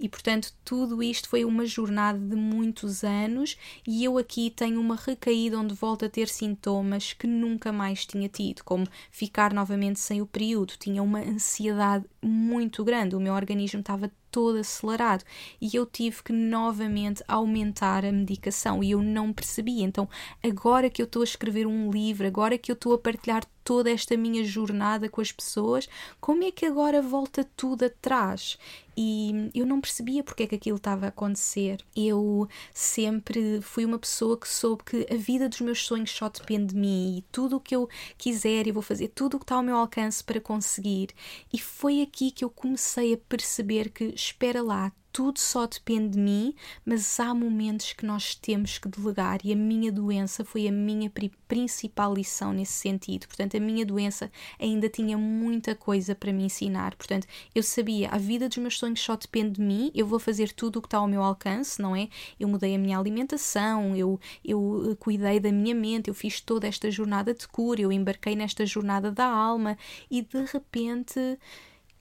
E, portanto, tudo isto foi uma jornada de muitos anos e eu aqui tenho uma recaída onde volto a ter sintomas que nunca mais tinha tido, como ficar novamente sem o período, tinha uma ansiedade muito grande, o meu organismo estava todo acelerado e eu tive que novamente aumentar a medicação e eu não percebi. Então, agora que eu estou a escrever um livro, agora que eu estou a partilhar toda esta minha jornada com as pessoas, como é que agora volta tudo atrás? E eu não percebia porque é que aquilo estava a acontecer. Eu sempre fui uma pessoa que soube que a vida dos meus sonhos só depende de mim e tudo o que eu quiser eu vou fazer tudo o que está ao meu alcance para conseguir. E foi aqui que eu comecei a perceber que, espera lá, tudo só depende de mim, mas há momentos que nós temos que delegar e a minha doença foi a minha principal lição nesse sentido. Portanto, a minha doença ainda tinha muita coisa para me ensinar. Portanto, eu sabia, a vida dos meus sonhos só depende de mim, eu vou fazer tudo o que está ao meu alcance, não é? Eu mudei a minha alimentação, eu, eu eh, cuidei da minha mente, eu fiz toda esta jornada de cura, eu embarquei nesta jornada da alma e de repente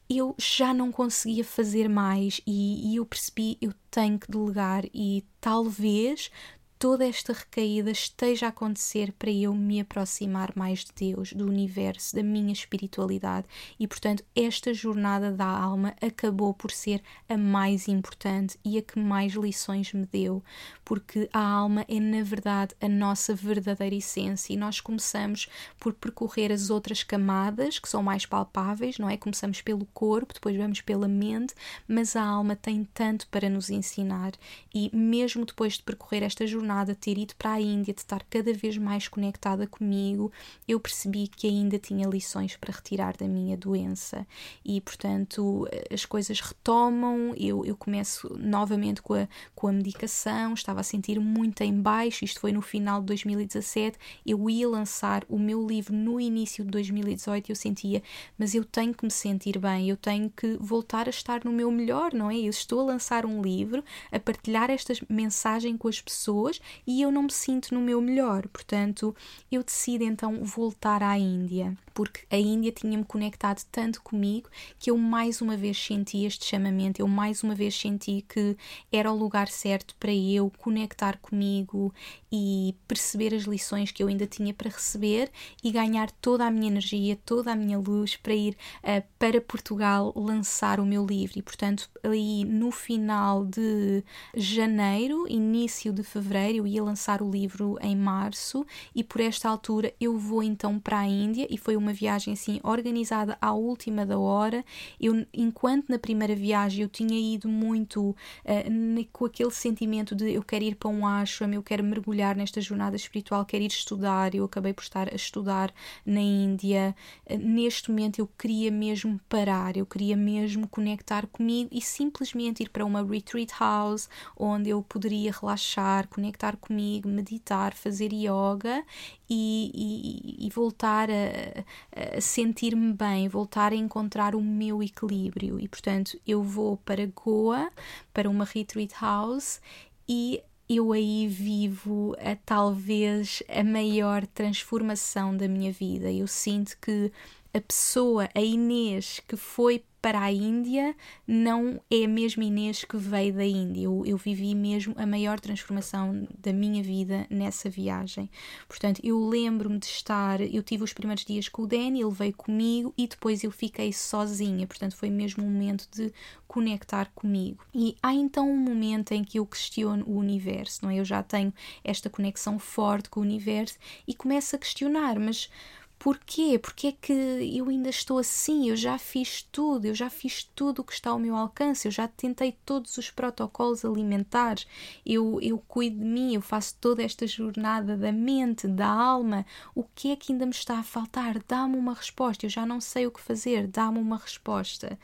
eu já não conseguia fazer mais e, e eu percebi eu tenho que delegar e talvez toda esta recaída esteja a acontecer para eu me aproximar mais de Deus, do universo, da minha espiritualidade. E portanto, esta jornada da alma acabou por ser a mais importante e a que mais lições me deu, porque a alma é na verdade a nossa verdadeira essência e nós começamos por percorrer as outras camadas que são mais palpáveis, não é? Começamos pelo corpo, depois vamos pela mente, mas a alma tem tanto para nos ensinar e mesmo depois de percorrer esta jornada jornada, ter ido para a Índia, de estar cada vez mais conectada comigo, eu percebi que ainda tinha lições para retirar da minha doença e, portanto, as coisas retomam. Eu, eu começo novamente com a, com a medicação, estava a sentir muito em baixo. Isto foi no final de 2017. Eu ia lançar o meu livro no início de 2018 e eu sentia, mas eu tenho que me sentir bem, eu tenho que voltar a estar no meu melhor, não é? Eu estou a lançar um livro, a partilhar esta mensagem com as pessoas pessoas e eu não me sinto no meu melhor. Portanto, eu decido então voltar à Índia, porque a Índia tinha-me conectado tanto comigo que eu mais uma vez senti este chamamento, eu mais uma vez senti que era o lugar certo para eu conectar comigo e perceber as lições que eu ainda tinha para receber e ganhar toda a minha energia, toda a minha luz para ir uh, para Portugal lançar o meu livro. E portanto, ali no final de janeiro, início de fevereiro, eu ia lançar o livro em março e por esta altura eu vou então para a Índia e foi uma viagem assim organizada à última da hora. Eu, enquanto na primeira viagem eu tinha ido muito uh, com aquele sentimento de eu quero ir para um ashram, eu quero mergulhar nesta jornada espiritual, quero ir estudar, eu acabei por estar a estudar na Índia. Uh, neste momento eu queria mesmo parar, eu queria mesmo conectar comigo e simplesmente ir para uma retreat house onde eu poderia relaxar, conectar conectar comigo, meditar, fazer yoga e, e, e voltar a, a sentir-me bem, voltar a encontrar o meu equilíbrio. E portanto, eu vou para Goa, para uma retreat house e eu aí vivo a talvez a maior transformação da minha vida. Eu sinto que a pessoa, a Inês, que foi para a Índia não é a mesma Inês que veio da Índia. Eu, eu vivi mesmo a maior transformação da minha vida nessa viagem. Portanto, eu lembro-me de estar. Eu tive os primeiros dias com o Danny, ele veio comigo e depois eu fiquei sozinha. Portanto, foi mesmo um momento de conectar comigo. E há então um momento em que eu questiono o universo, não é? Eu já tenho esta conexão forte com o universo e começo a questionar, mas Porquê? Porque é que eu ainda estou assim? Eu já fiz tudo, eu já fiz tudo o que está ao meu alcance, eu já tentei todos os protocolos alimentares, eu, eu cuido de mim, eu faço toda esta jornada da mente, da alma. O que é que ainda me está a faltar? Dá-me uma resposta. Eu já não sei o que fazer, dá-me uma resposta.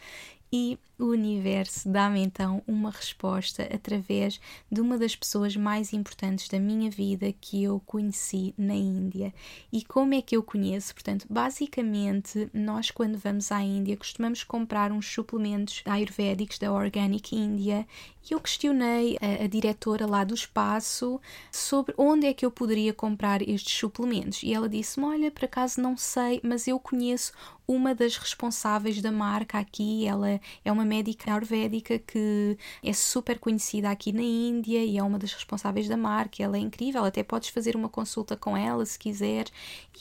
E o universo dá-me então uma resposta através de uma das pessoas mais importantes da minha vida que eu conheci na Índia. E como é que eu conheço? Portanto, basicamente, nós quando vamos à Índia costumamos comprar uns suplementos ayurvédicos da Organic India e eu questionei a, a diretora lá do espaço sobre onde é que eu poderia comprar estes suplementos. E ela disse-me: Olha, por acaso não sei, mas eu conheço uma das responsáveis da marca aqui. Ela é uma médica ayurvédica que é super conhecida aqui na Índia e é uma das responsáveis da marca. Ela é incrível, até podes fazer uma consulta com ela se quiser.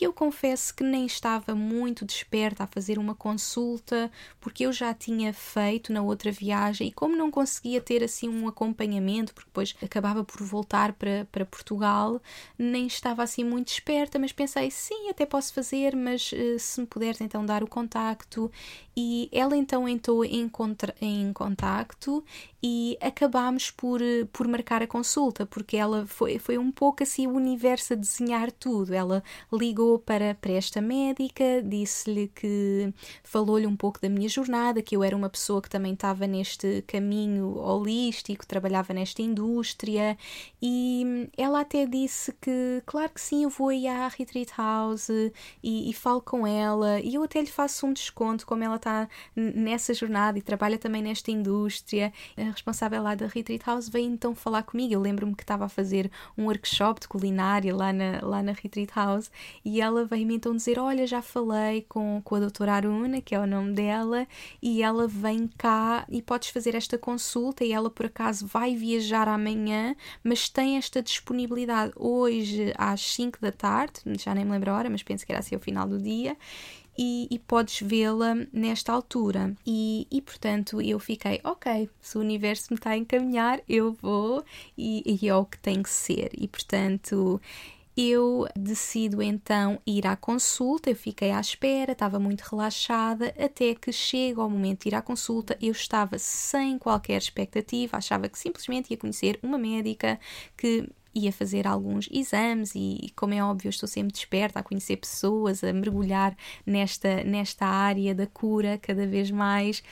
E eu confesso que nem estava muito desperta a fazer uma consulta, porque eu já tinha feito na outra viagem e como não conseguia ter assim um acompanhamento, porque depois acabava por voltar para, para Portugal, nem estava assim muito esperta, mas pensei, sim, até posso fazer, mas uh, se me puderes então dar o contacto. E ela então entrou em, contra, em contacto e acabámos por, por marcar a consulta, porque ela foi, foi um pouco assim o universo a desenhar tudo. Ela ligou para, para esta médica, disse-lhe que falou-lhe um pouco da minha jornada, que eu era uma pessoa que também estava neste caminho holístico, trabalhava nesta indústria, e ela até disse que, claro que sim, eu vou ir à Retreat House e, e falo com ela, e eu até lhe faço um desconto, como ela está nessa jornada e trabalha também nesta indústria responsável lá da Retreat House veio então falar comigo. Eu lembro-me que estava a fazer um workshop de culinária lá na, lá na Retreat House e ela veio-me então dizer: Olha, já falei com, com a doutora Aruna, que é o nome dela, e ela vem cá e podes fazer esta consulta. E ela por acaso vai viajar amanhã, mas tem esta disponibilidade hoje às 5 da tarde, já nem me lembro a hora, mas penso que era assim ao final do dia e, e podes vê-la nesta altura. E, e portanto eu fiquei, ok, se o universo me está a encaminhar, eu vou e, e é o que tem que ser. E portanto eu decido então ir à consulta. Eu fiquei à espera, estava muito relaxada, até que chega o momento de ir à consulta. Eu estava sem qualquer expectativa, achava que simplesmente ia conhecer uma médica que ia fazer alguns exames e, como é óbvio, estou sempre desperta a conhecer pessoas, a mergulhar nesta, nesta área da cura cada vez mais,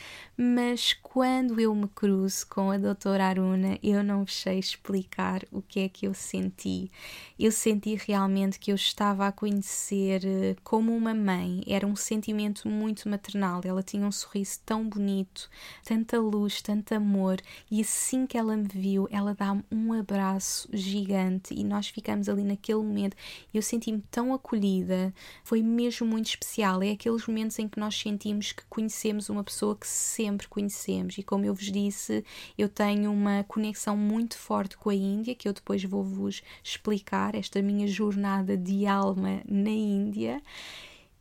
mas quando eu me cruzo com a doutora Aruna, eu não sei explicar o que é que eu senti. Eu senti realmente que eu estava a conhecer eh, como uma mãe, era um sentimento muito maternal. Ela tinha um sorriso tão bonito, tanta luz, tanto amor, e assim que ela me viu, ela dá-me um abraço gigante e nós ficamos ali naquele momento. Eu senti-me tão acolhida, foi mesmo muito especial. É aqueles momentos em que nós sentimos que conhecemos uma pessoa que sempre sempre conhecemos. E como eu vos disse, eu tenho uma conexão muito forte com a Índia, que eu depois vou vos explicar, esta minha jornada de alma na Índia.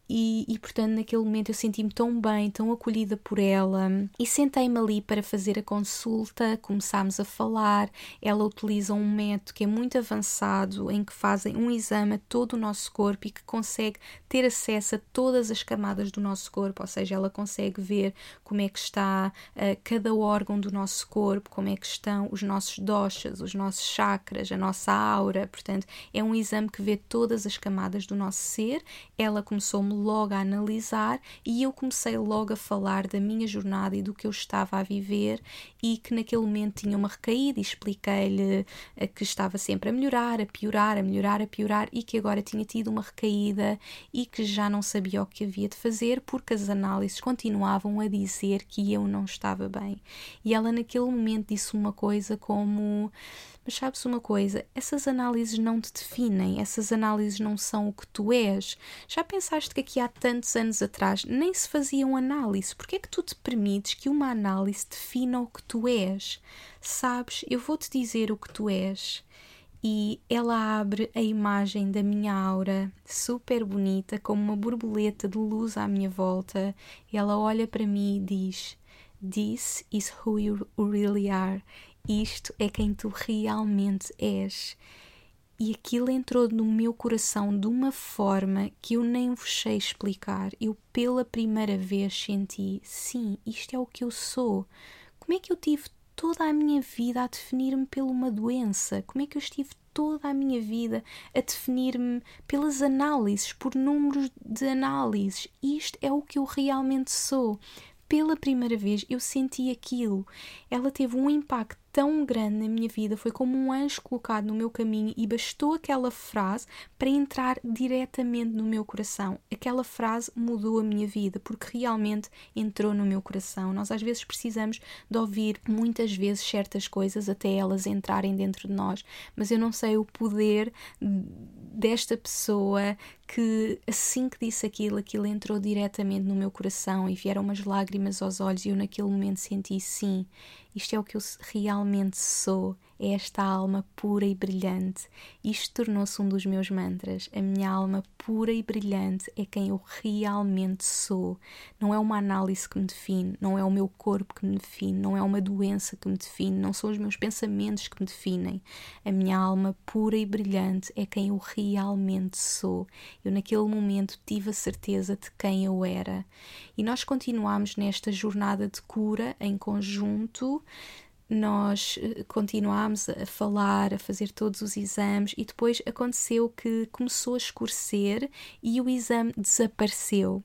E, e, portanto naquele momento eu senti-me tão bem, tão acolhida por ela. E sentei-me ali para fazer a consulta, começámos a falar, ela utiliza um método que é muito avançado em que fazem um exame a todo o nosso corpo e que consegue ter acesso a todas as camadas do nosso corpo, ou seja, ela consegue ver como é que está uh, cada órgão do nosso corpo, como é que estão os nossos doshas, os nossos chakras, a nossa aura, portanto é um exame que vê todas as camadas do nosso ser, ela começou-me logo a analisar e eu comecei logo a falar da minha jornada e do que eu estava a viver e que naquele momento tinha uma recaída e expliquei-lhe eh, que estava sempre a melhorar, a piorar, a melhorar, a piorar e que agora tinha tido uma recaída e que já não sabia o que havia de fazer porque as análises continuavam a dizer que eu não estava bem. E ela naquele momento disse uma coisa como mas sabes uma coisa? Essas análises não te definem, essas análises não são o que tu és. Já pensaste que aqui há tantos anos atrás nem se faziam análises? Porquê é que tu te permites que uma análise defina o que tu és? Sabes, eu vou-te dizer o que tu és e ela abre a imagem da minha aura, super bonita, como uma borboleta de luz à minha volta. Ela olha para mim e diz: This is who you really are. Isto é quem tu realmente és. e aquilo entrou no meu coração de uma forma que eu nem vos sei explicar. Eu, pela primeira vez, senti: sim, isto é o que eu sou. Como é que eu tive toda a minha vida a definir-me pela uma doença? Como é que eu estive toda a minha vida a definir-me pelas análises, por números de análises? Isto é o que eu realmente sou pela primeira vez eu senti aquilo. Ela teve um impacto tão grande na minha vida, foi como um anjo colocado no meu caminho e bastou aquela frase para entrar diretamente no meu coração. Aquela frase mudou a minha vida porque realmente entrou no meu coração. Nós às vezes precisamos de ouvir muitas vezes certas coisas até elas entrarem dentro de nós, mas eu não sei o poder desta pessoa que assim que disse aquilo, aquilo entrou diretamente no meu coração e vieram umas lágrimas aos olhos e eu naquele momento senti sim, isto é o que eu realmente sou, é esta alma pura e brilhante. Isto tornou-se um dos meus mantras. A minha alma pura e brilhante é quem eu realmente sou. Não é uma análise que me define, não é o meu corpo que me define, não é uma doença que me define, não são os meus pensamentos que me definem. A minha alma pura e brilhante é quem eu realmente sou. Eu, naquele momento, tive a certeza de quem eu era. E nós continuamos nesta jornada de cura em conjunto nós eh, continuámos a falar, a fazer todos os exames e depois aconteceu que começou a escurecer e o exame desapareceu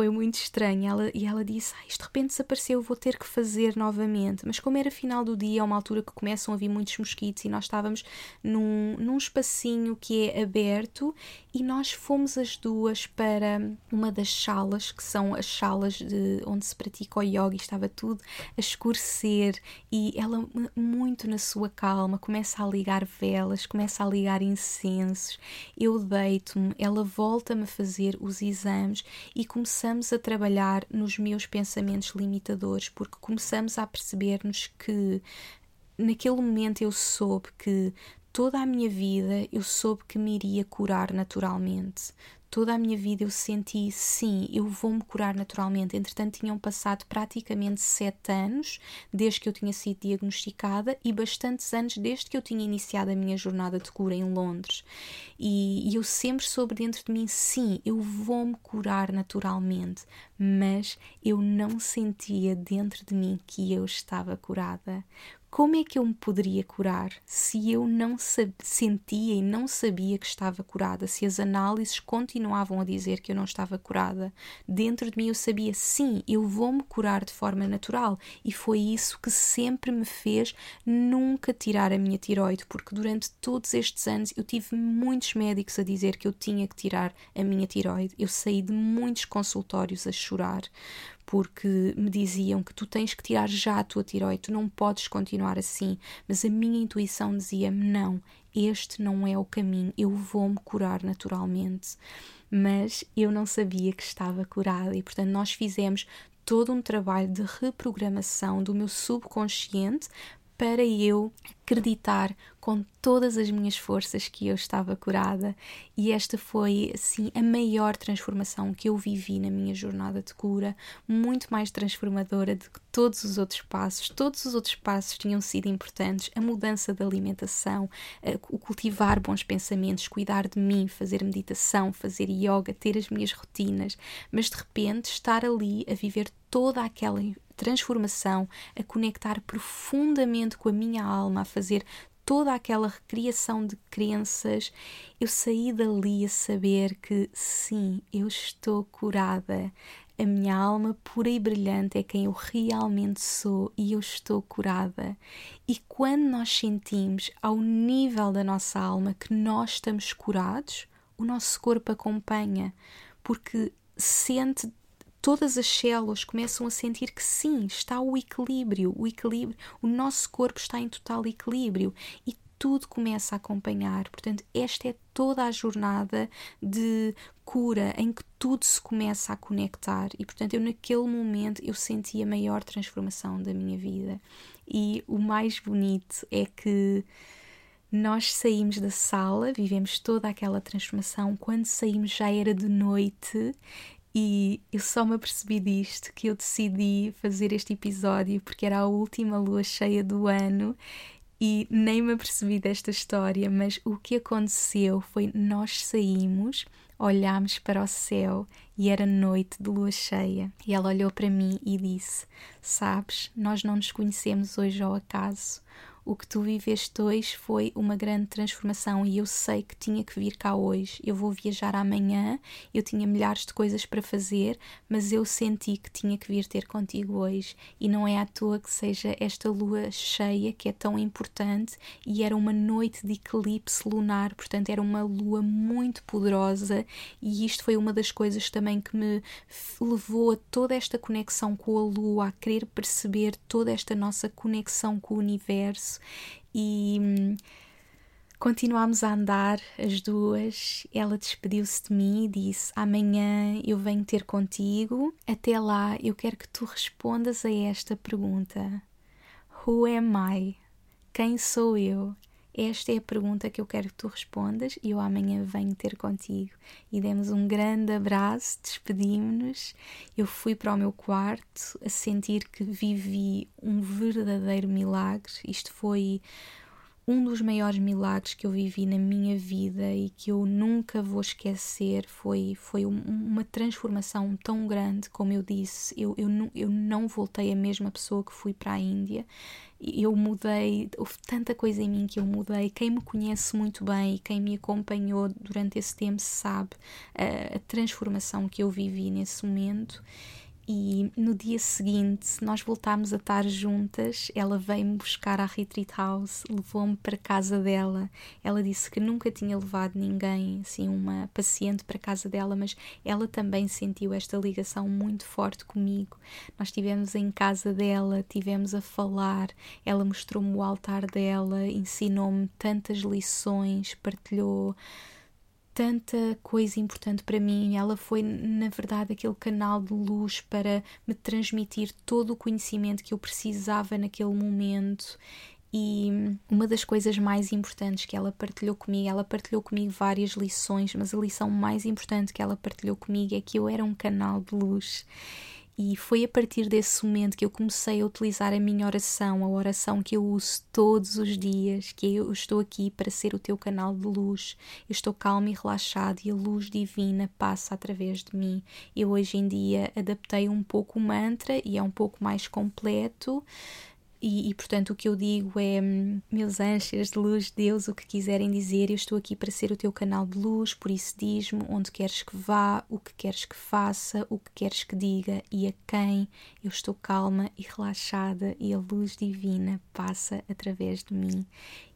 foi muito estranho. Ela, e ela disse: ah, Isto de repente desapareceu, vou ter que fazer novamente. Mas, como era final do dia, é uma altura que começam a vir muitos mosquitos, e nós estávamos num, num espacinho que é aberto, e nós fomos as duas para uma das salas, que são as salas de, onde se pratica o yoga, e estava tudo a escurecer. E ela, muito na sua calma, começa a ligar velas, começa a ligar incensos. Eu deito-me, ela volta-me a fazer os exames e começamos começamos a trabalhar nos meus pensamentos limitadores, porque começamos a perceber-nos que naquele momento eu soube que toda a minha vida eu soube que me iria curar naturalmente toda a minha vida eu senti, sim, eu vou-me curar naturalmente. Entretanto, tinham passado praticamente sete anos desde que eu tinha sido diagnosticada e bastantes anos desde que eu tinha iniciado a minha jornada de cura em Londres. E, e eu sempre soube dentro de mim, sim, eu vou-me curar naturalmente, mas eu não sentia dentro de mim que eu estava curada. Como é que eu me poderia curar se eu não sentia e não sabia que estava curada? Se as análises continuavam a dizer que eu não estava curada? Dentro de mim eu sabia, sim, eu vou-me curar de forma natural. E foi isso que sempre me fez nunca tirar a minha tiroide, porque durante todos estes anos eu tive muitos médicos a dizer que eu tinha que tirar a minha tiroide. Eu saí de muitos consultórios a chorar porque me diziam que tu tens que tirar já a tua tiroide, tu não podes continuar assim. Mas a minha intuição dizia-me: não, este não é o caminho, eu vou-me curar naturalmente. Mas eu não sabia que estava curada e, portanto, nós fizemos todo um trabalho de reprogramação do meu subconsciente para eu acreditar com todas as minhas forças que eu estava curada. E esta foi assim a maior transformação que eu vivi na minha jornada de cura, muito mais transformadora do que todos os outros passos. Todos os outros passos tinham sido importantes, a mudança da alimentação, o cultivar bons pensamentos, cuidar de mim, fazer meditação, fazer yoga, ter as minhas rotinas, mas de repente estar ali a viver toda aquela transformação, a conectar profundamente com a minha alma, a fazer toda aquela recriação de crenças, eu saí dali a saber que sim, eu estou curada. A minha alma pura e brilhante é quem eu realmente sou e eu estou curada. E quando nós sentimos ao nível da nossa alma que nós estamos curados, o nosso corpo acompanha, porque sente todas as células começam a sentir que sim, está o equilíbrio, o equilíbrio, o nosso corpo está em total equilíbrio e tudo começa a acompanhar. Portanto, esta é toda a jornada de cura em que tudo se começa a conectar e portanto eu naquele momento eu senti a maior transformação da minha vida. E o mais bonito é que nós saímos da sala, vivemos toda aquela transformação. Quando saímos já era de noite e eu só me apercebi disto que eu decidi fazer este episódio porque era a última lua cheia do ano e nem me apercebi desta história, mas o que aconteceu foi nós saímos, olhámos para o céu e era noite de lua cheia. E ela olhou para mim e disse: Sabes, nós não nos conhecemos hoje ao acaso o que tu viveste hoje foi uma grande transformação e eu sei que tinha que vir cá hoje. Eu vou viajar amanhã, eu tinha milhares de coisas para fazer, mas eu senti que tinha que vir ter contigo hoje. E não é à toa que seja esta lua cheia que é tão importante e era uma noite de eclipse lunar, portanto, era uma lua muito poderosa e isto foi uma das coisas também que me levou a toda esta conexão com a lua, a querer perceber toda esta nossa conexão com o universo e hum, continuámos a andar as duas. Ela despediu-se de mim e disse: Amanhã eu venho ter contigo. Até lá eu quero que tu respondas a esta pergunta: Who am I? Quem sou eu? Esta é a pergunta que eu quero que tu respondas e eu amanhã venho ter contigo. E demos um grande abraço, despedimos-nos. Eu fui para o meu quarto a sentir que vivi um verdadeiro milagre. Isto foi um dos maiores milagres que eu vivi na minha vida e que eu nunca vou esquecer foi, foi uma transformação tão grande, como eu disse. Eu, eu, eu não voltei a mesma pessoa que fui para a Índia eu mudei, houve tanta coisa em mim que eu mudei. Quem me conhece muito bem e quem me acompanhou durante esse tempo sabe a, a transformação que eu vivi nesse momento. E no dia seguinte nós voltámos a estar juntas. Ela veio-me buscar à Retreat House, levou-me para casa dela. Ela disse que nunca tinha levado ninguém, assim, uma paciente para casa dela, mas ela também sentiu esta ligação muito forte comigo. Nós estivemos em casa dela, tivemos a falar. Ela mostrou-me o altar dela, ensinou-me tantas lições, partilhou tanta coisa importante para mim. Ela foi, na verdade, aquele canal de luz para me transmitir todo o conhecimento que eu precisava naquele momento. E uma das coisas mais importantes que ela partilhou comigo, ela partilhou comigo várias lições, mas a lição mais importante que ela partilhou comigo é que eu era um canal de luz e foi a partir desse momento que eu comecei a utilizar a minha oração, a oração que eu uso todos os dias, que eu estou aqui para ser o teu canal de luz. Eu estou calmo e relaxado e a luz divina passa através de mim. Eu hoje em dia adaptei um pouco o mantra e é um pouco mais completo. E, e, portanto, o que eu digo é: meus anjos de luz, Deus, o que quiserem dizer, eu estou aqui para ser o teu canal de luz, por isso diz-me onde queres que vá, o que queres que faça, o que queres que diga e a quem. Eu estou calma e relaxada e a luz divina passa através de mim.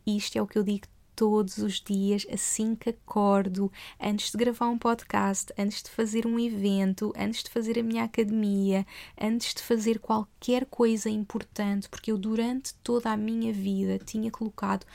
Isto é o que eu digo todos os dias, assim que acordo, antes de gravar um podcast, antes de fazer um evento, antes de fazer a minha academia, antes de fazer qualquer coisa importante, porque eu durante toda a minha vida tinha colocado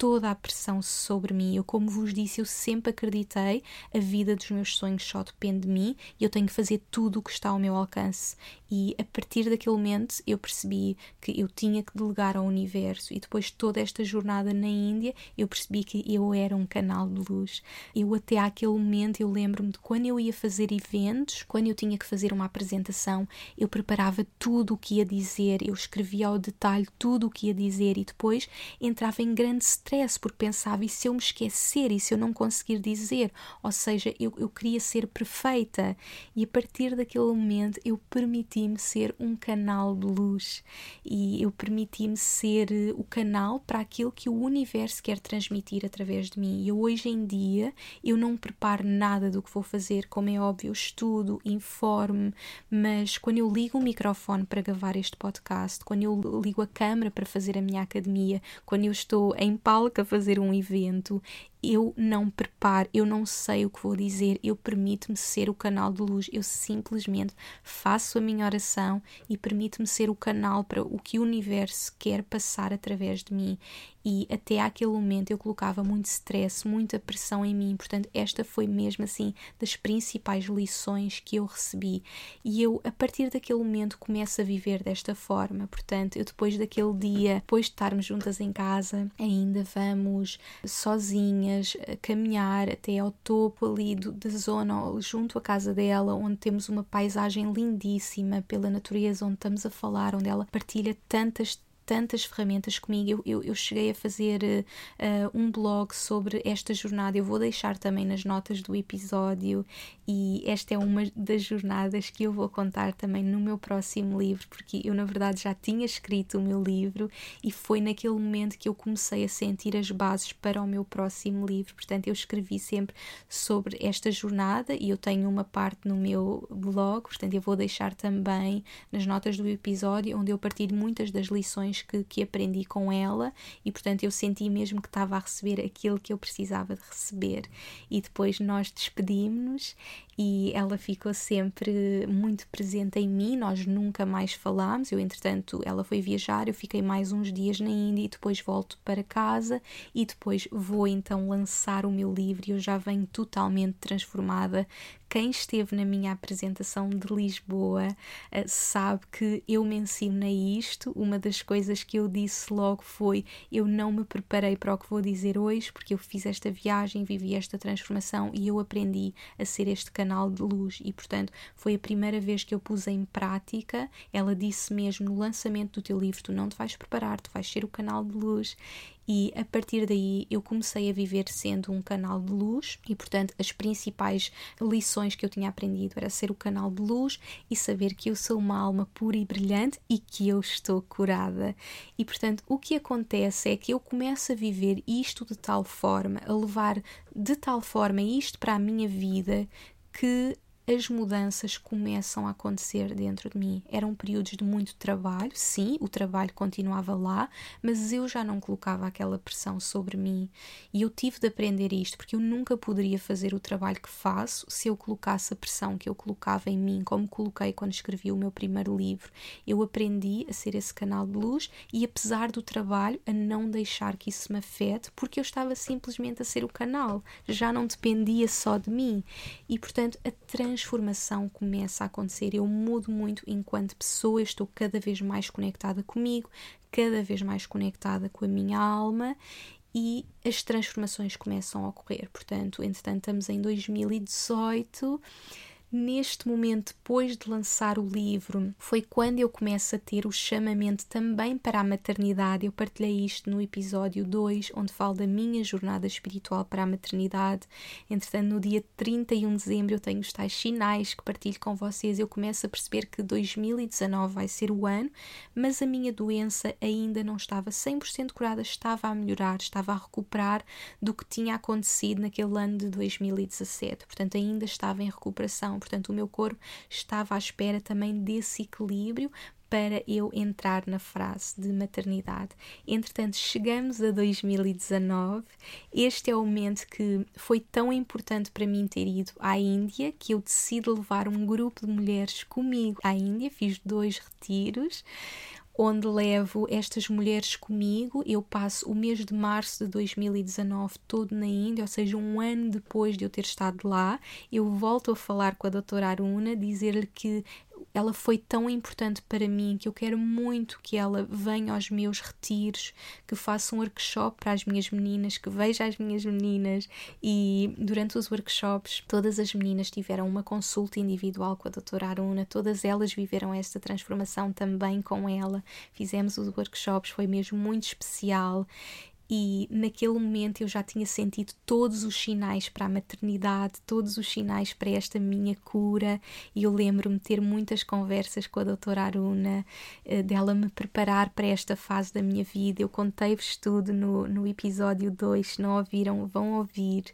toda a pressão sobre mim. Eu, como vos disse, eu sempre acreditei a vida dos meus sonhos só depende de mim e eu tenho que fazer tudo o que está ao meu alcance. E a partir daquele momento eu percebi que eu tinha que delegar ao universo. E depois de toda esta jornada na Índia, eu percebi que eu era um canal de luz. Eu até àquele momento eu lembro-me de quando eu ia fazer eventos, quando eu tinha que fazer uma apresentação, eu preparava tudo o que ia dizer, eu escrevia ao detalhe tudo o que ia dizer e depois entrava em grande stress porque pensava e se eu me esquecer e se eu não conseguir dizer, ou seja, eu, eu queria ser perfeita e a partir daquele momento eu permiti-me ser um canal de luz e eu permiti-me ser eh, o canal para aquilo que o universo quer transmitir através de mim. E eu, hoje em dia eu não preparo nada do que vou fazer, como é óbvio, estudo, informo, mas quando eu ligo o microfone para gravar este podcast, quando eu ligo a câmera para fazer a minha academia, quando eu estou em palco a fazer um evento eu não preparo, eu não sei o que vou dizer, eu permito-me ser o canal de luz, eu simplesmente faço a minha oração e permito-me ser o canal para o que o universo quer passar através de mim. E até aquele momento eu colocava muito stress, muita pressão em mim, portanto, esta foi mesmo assim das principais lições que eu recebi. E eu, a partir daquele momento, começo a viver desta forma. Portanto, eu depois daquele dia, depois de estarmos juntas em casa, ainda vamos sozinhas caminhar até ao topo ali do, da zona, junto à casa dela, onde temos uma paisagem lindíssima pela natureza, onde estamos a falar, onde ela partilha tantas tantas ferramentas comigo. Eu, eu, eu cheguei a fazer uh, um blog sobre esta jornada, eu vou deixar também nas notas do episódio, e esta é uma das jornadas que eu vou contar também no meu próximo livro, porque eu, na verdade, já tinha escrito o meu livro e foi naquele momento que eu comecei a sentir as bases para o meu próximo livro. Portanto, eu escrevi sempre sobre esta jornada e eu tenho uma parte no meu blog, portanto, eu vou deixar também nas notas do episódio onde eu partilho muitas das lições que, que aprendi com ela e, portanto, eu senti mesmo que estava a receber aquilo que eu precisava de receber. E depois nós despedimos-nos e ela ficou sempre muito presente em mim. Nós nunca mais falámos. Eu, entretanto, ela foi viajar, eu fiquei mais uns dias na Índia e depois volto para casa e depois vou então lançar o meu livro e eu já venho totalmente transformada quem esteve na minha apresentação de Lisboa uh, sabe que eu mencionei isto. Uma das coisas que eu disse logo foi: eu não me preparei para o que vou dizer hoje, porque eu fiz esta viagem, vivi esta transformação e eu aprendi a ser este canal de luz. E portanto, foi a primeira vez que eu pus em prática. Ela disse mesmo no lançamento do teu livro: tu não te vais preparar, tu vais ser o canal de luz e a partir daí eu comecei a viver sendo um canal de luz e portanto as principais lições que eu tinha aprendido era ser o canal de luz e saber que eu sou uma alma pura e brilhante e que eu estou curada. E portanto o que acontece é que eu começo a viver isto de tal forma, a levar de tal forma isto para a minha vida que as mudanças começam a acontecer dentro de mim. Eram períodos de muito trabalho, sim, o trabalho continuava lá, mas eu já não colocava aquela pressão sobre mim. E eu tive de aprender isto, porque eu nunca poderia fazer o trabalho que faço se eu colocasse a pressão que eu colocava em mim, como coloquei quando escrevi o meu primeiro livro. Eu aprendi a ser esse canal de luz e, apesar do trabalho, a não deixar que isso me afete, porque eu estava simplesmente a ser o canal, já não dependia só de mim. E, portanto, a trans transformação começa a acontecer. Eu mudo muito enquanto pessoa, estou cada vez mais conectada comigo, cada vez mais conectada com a minha alma e as transformações começam a ocorrer. Portanto, entretanto, estamos em 2018 Neste momento, depois de lançar o livro, foi quando eu começo a ter o chamamento também para a maternidade. Eu partilhei isto no episódio 2, onde falo da minha jornada espiritual para a maternidade. Entretanto, no dia 31 de dezembro, eu tenho os tais sinais que partilho com vocês. Eu começo a perceber que 2019 vai ser o ano, mas a minha doença ainda não estava 100% curada, estava a melhorar, estava a recuperar do que tinha acontecido naquele ano de 2017. Portanto, ainda estava em recuperação Portanto, o meu corpo estava à espera também desse equilíbrio para eu entrar na frase de maternidade. Entretanto, chegamos a 2019. Este é o momento que foi tão importante para mim ter ido à Índia que eu decidi levar um grupo de mulheres comigo à Índia. Fiz dois retiros onde levo estas mulheres comigo. Eu passo o mês de março de 2019 todo na Índia, ou seja, um ano depois de eu ter estado lá. Eu volto a falar com a doutora Aruna, dizer-lhe que ela foi tão importante para mim que eu quero muito que ela venha aos meus retiros, que faça um workshop para as minhas meninas, que veja as minhas meninas e durante os workshops todas as meninas tiveram uma consulta individual com a doutora Aruna, todas elas viveram esta transformação também com ela. Fizemos os workshops, foi mesmo muito especial e naquele momento eu já tinha sentido todos os sinais para a maternidade, todos os sinais para esta minha cura, e eu lembro-me de ter muitas conversas com a doutora Aruna, eh, dela me preparar para esta fase da minha vida. Eu contei-vos tudo no, no episódio 2, se não ouviram, vão ouvir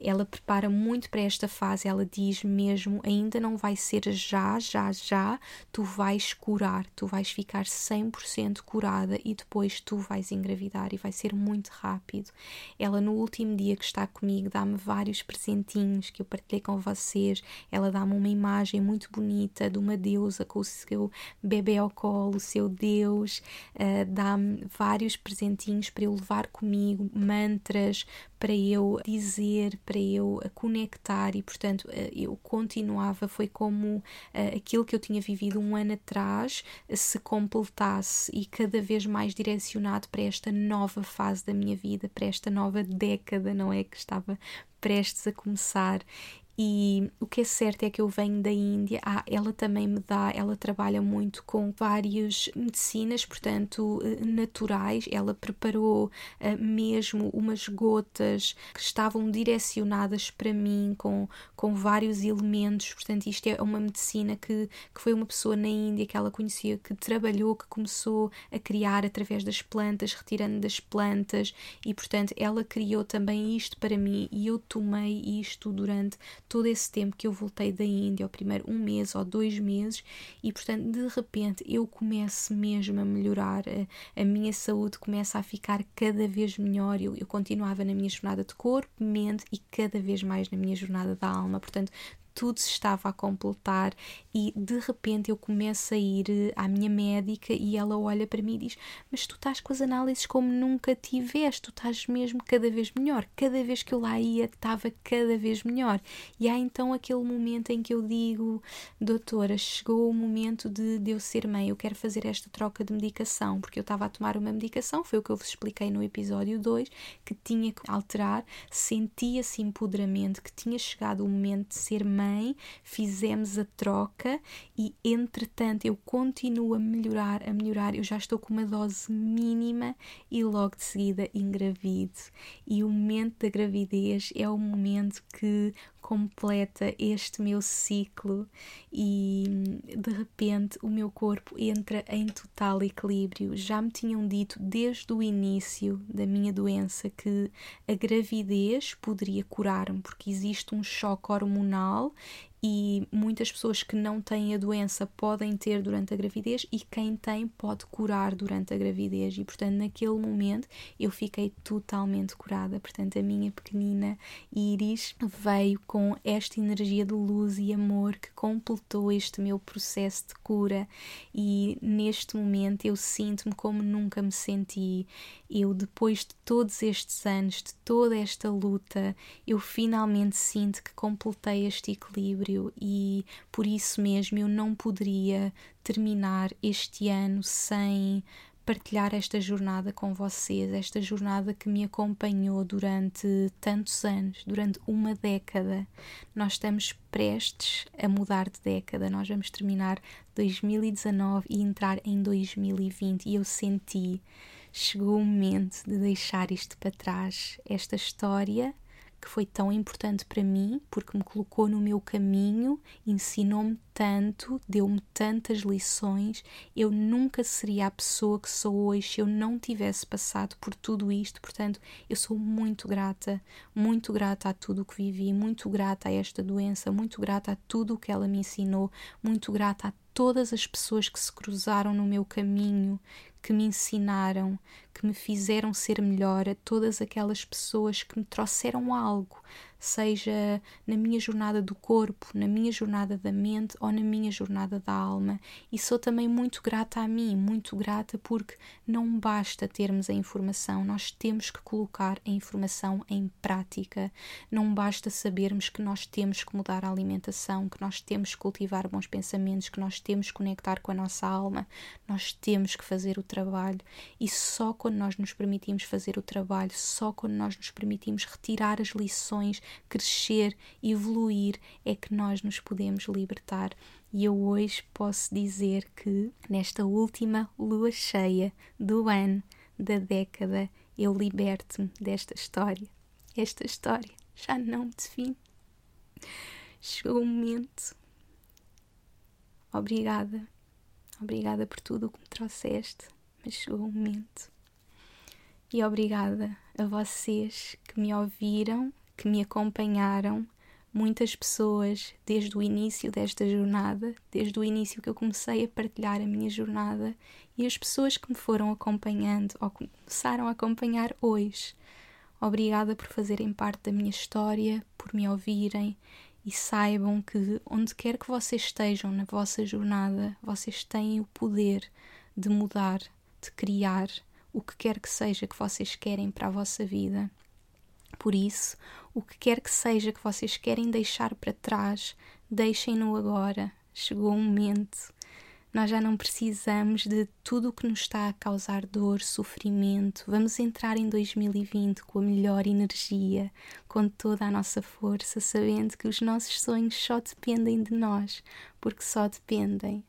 ela prepara muito para esta fase. Ela diz mesmo: ainda não vai ser já, já, já, tu vais curar, tu vais ficar 100% curada e depois tu vais engravidar e vai ser muito rápido. Ela, no último dia que está comigo, dá-me vários presentinhos que eu partilhei com vocês. Ela dá-me uma imagem muito bonita de uma deusa com o seu bebê ao colo, o seu Deus, uh, dá-me vários presentinhos para eu levar comigo, mantras para eu dizer, para eu conectar e, portanto, eh, eu continuava. Foi como aquilo que eu tinha vivido um ano atrás se completasse e cada vez mais direcionado para esta nova fase da minha vida, para esta nova década, não é? Que estava prestes a começar E o que é certo é que eu venho da Índia, ah, ela também me dá, ela trabalha muito com várias medicinas, portanto, eh, naturais. Ela preparou uh, mesmo umas gotas que estavam direcionadas para mim com, com vários elementos. Portanto, isto é uma medicina que, que foi uma pessoa na Índia que ela conhecia, que trabalhou, que começou a criar através das plantas, retirando das plantas, e portanto, ela criou também isto para mim e eu tomei isto durante todo esse tempo que eu voltei da Índia, o primeiro um mês ou dois meses, e portanto de repente eu começo mesmo a melhorar, a, a minha saúde começa a ficar cada vez melhor. Eu, eu continuava na minha jornada de corpo, mente e cada vez mais na minha jornada da alma. Portanto, tudo se estava a completar e de repente eu começo a ir eh, à minha médica e ela olha para mim e diz: Mas tu estás com as análises como nunca tiveste, tu estás mesmo cada vez melhor. Cada vez que eu lá ia, estava cada vez melhor. E há então aquele momento em que eu digo: Doutora, chegou o momento de, de eu ser mãe, eu quero fazer esta troca de medicação, porque eu estava a tomar uma medicação, foi o que eu vos expliquei no episódio 2, que tinha que alterar, sentia esse empoderamento, que tinha chegado o momento de ser mãe fizemos a troca e entretanto eu continuo a melhorar, a melhorar. Eu já estou com uma dose mínima e logo de seguida engravido. E o momento da gravidez é o momento que completa este meu ciclo e de repente o meu corpo entra em total equilíbrio. Já me tinham dito desde o início da minha doença que a gravidez poderia curar-me, porque existe um choque hormonal e muitas pessoas que não têm a doença podem ter durante a gravidez e quem tem pode curar durante a gravidez. E portanto naquele momento eu fiquei totalmente curada. Portanto a minha pequenina Iris veio com esta energia de luz e amor que completou este meu processo de cura. E neste momento eu sinto-me como nunca me senti eu depois de todos estes anos de toda esta luta eu finalmente sinto que completei este equilíbrio e por isso mesmo eu não poderia terminar este ano sem partilhar esta jornada com vocês, esta jornada que me acompanhou durante tantos anos, durante uma década. Nós estamos prestes a mudar de década, nós vamos terminar 2019 e entrar em 2020 e eu senti, chegou o momento de deixar isto para trás, esta história que foi tão importante para mim, porque me colocou no meu caminho, ensinou-me tanto, deu-me tantas lições. Eu nunca seria a pessoa que sou hoje se eu não tivesse passado por tudo isto. Portanto, eu sou muito grata, muito grata a tudo o que vivi, muito grata a esta doença, muito grata a tudo o que ela me ensinou, muito grata a todas as pessoas que se cruzaram no meu caminho, que me ensinaram, que me fizeram ser melhor, a todas aquelas pessoas que me trouxeram algo, seja na minha jornada do corpo, na minha jornada da mente ou na minha jornada da alma. E sou também muito grata a mim, muito grata porque não basta termos a informação, nós temos que colocar a informação em prática. Não basta sabermos que nós temos que mudar a alimentação, que nós temos que cultivar bons pensamentos, que nós temos que conectar com a nossa alma, nós temos que fazer o trabalho. E só quando nós nos permitimos fazer o trabalho, só quando nós nos permitimos retirar as lições crescer, evoluir, é que nós nos podemos libertar. E eu hoje posso dizer que nesta última lua cheia do ano, da década, eu liberto-me desta história. Esta história já não me define. Chegou o momento. Obrigada. Obrigada por tudo o que me trouxeste, mas chegou o momento. E obrigada a vocês que me ouviram que me acompanharam, muitas pessoas desde o início desta jornada, desde o início que eu comecei a partilhar a minha jornada e as pessoas que me foram acompanhando ou começaram a acompanhar hoje. Obrigada por fazerem parte da minha história, por me ouvirem e saibam que onde quer que vocês estejam na vossa jornada, vocês têm o poder de mudar, de criar o que quer que seja que vocês querem para a vossa vida. Por isso, o que quer que seja que vocês querem deixar para trás, deixem-no agora. Chegou o momento. Nós já não precisamos de tudo o que nos está a causar dor, sofrimento. Vamos entrar em 2020 com a melhor energia, com toda a nossa força, sabendo que os nossos sonhos só dependem de nós, porque só dependem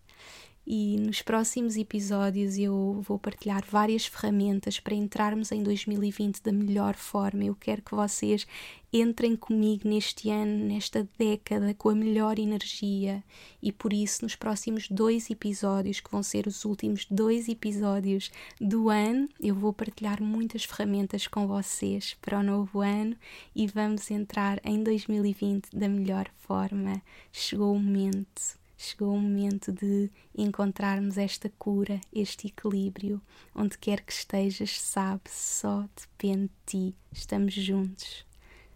e nos próximos episódios eu vou partilhar várias ferramentas para entrarmos em 2020 da melhor forma. Eu quero que vocês entrem comigo neste ano, nesta década, com a melhor energia e por isso, nos próximos dois episódios, que vão ser os últimos dois episódios do ano, eu vou partilhar muitas ferramentas com vocês para o novo ano e vamos entrar em 2020 da melhor forma. Chegou o momento chegou o momento de encontrarmos esta cura, este equilíbrio. Onde quer que estejas, sabe, só depende de ti. Estamos juntos.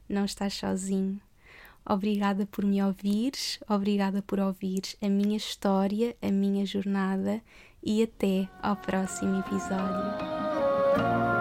Não estás sozinho. Obrigada por me ouvires, obrigada por ouvires a minha história, a minha jornada e até ao próximo episódio.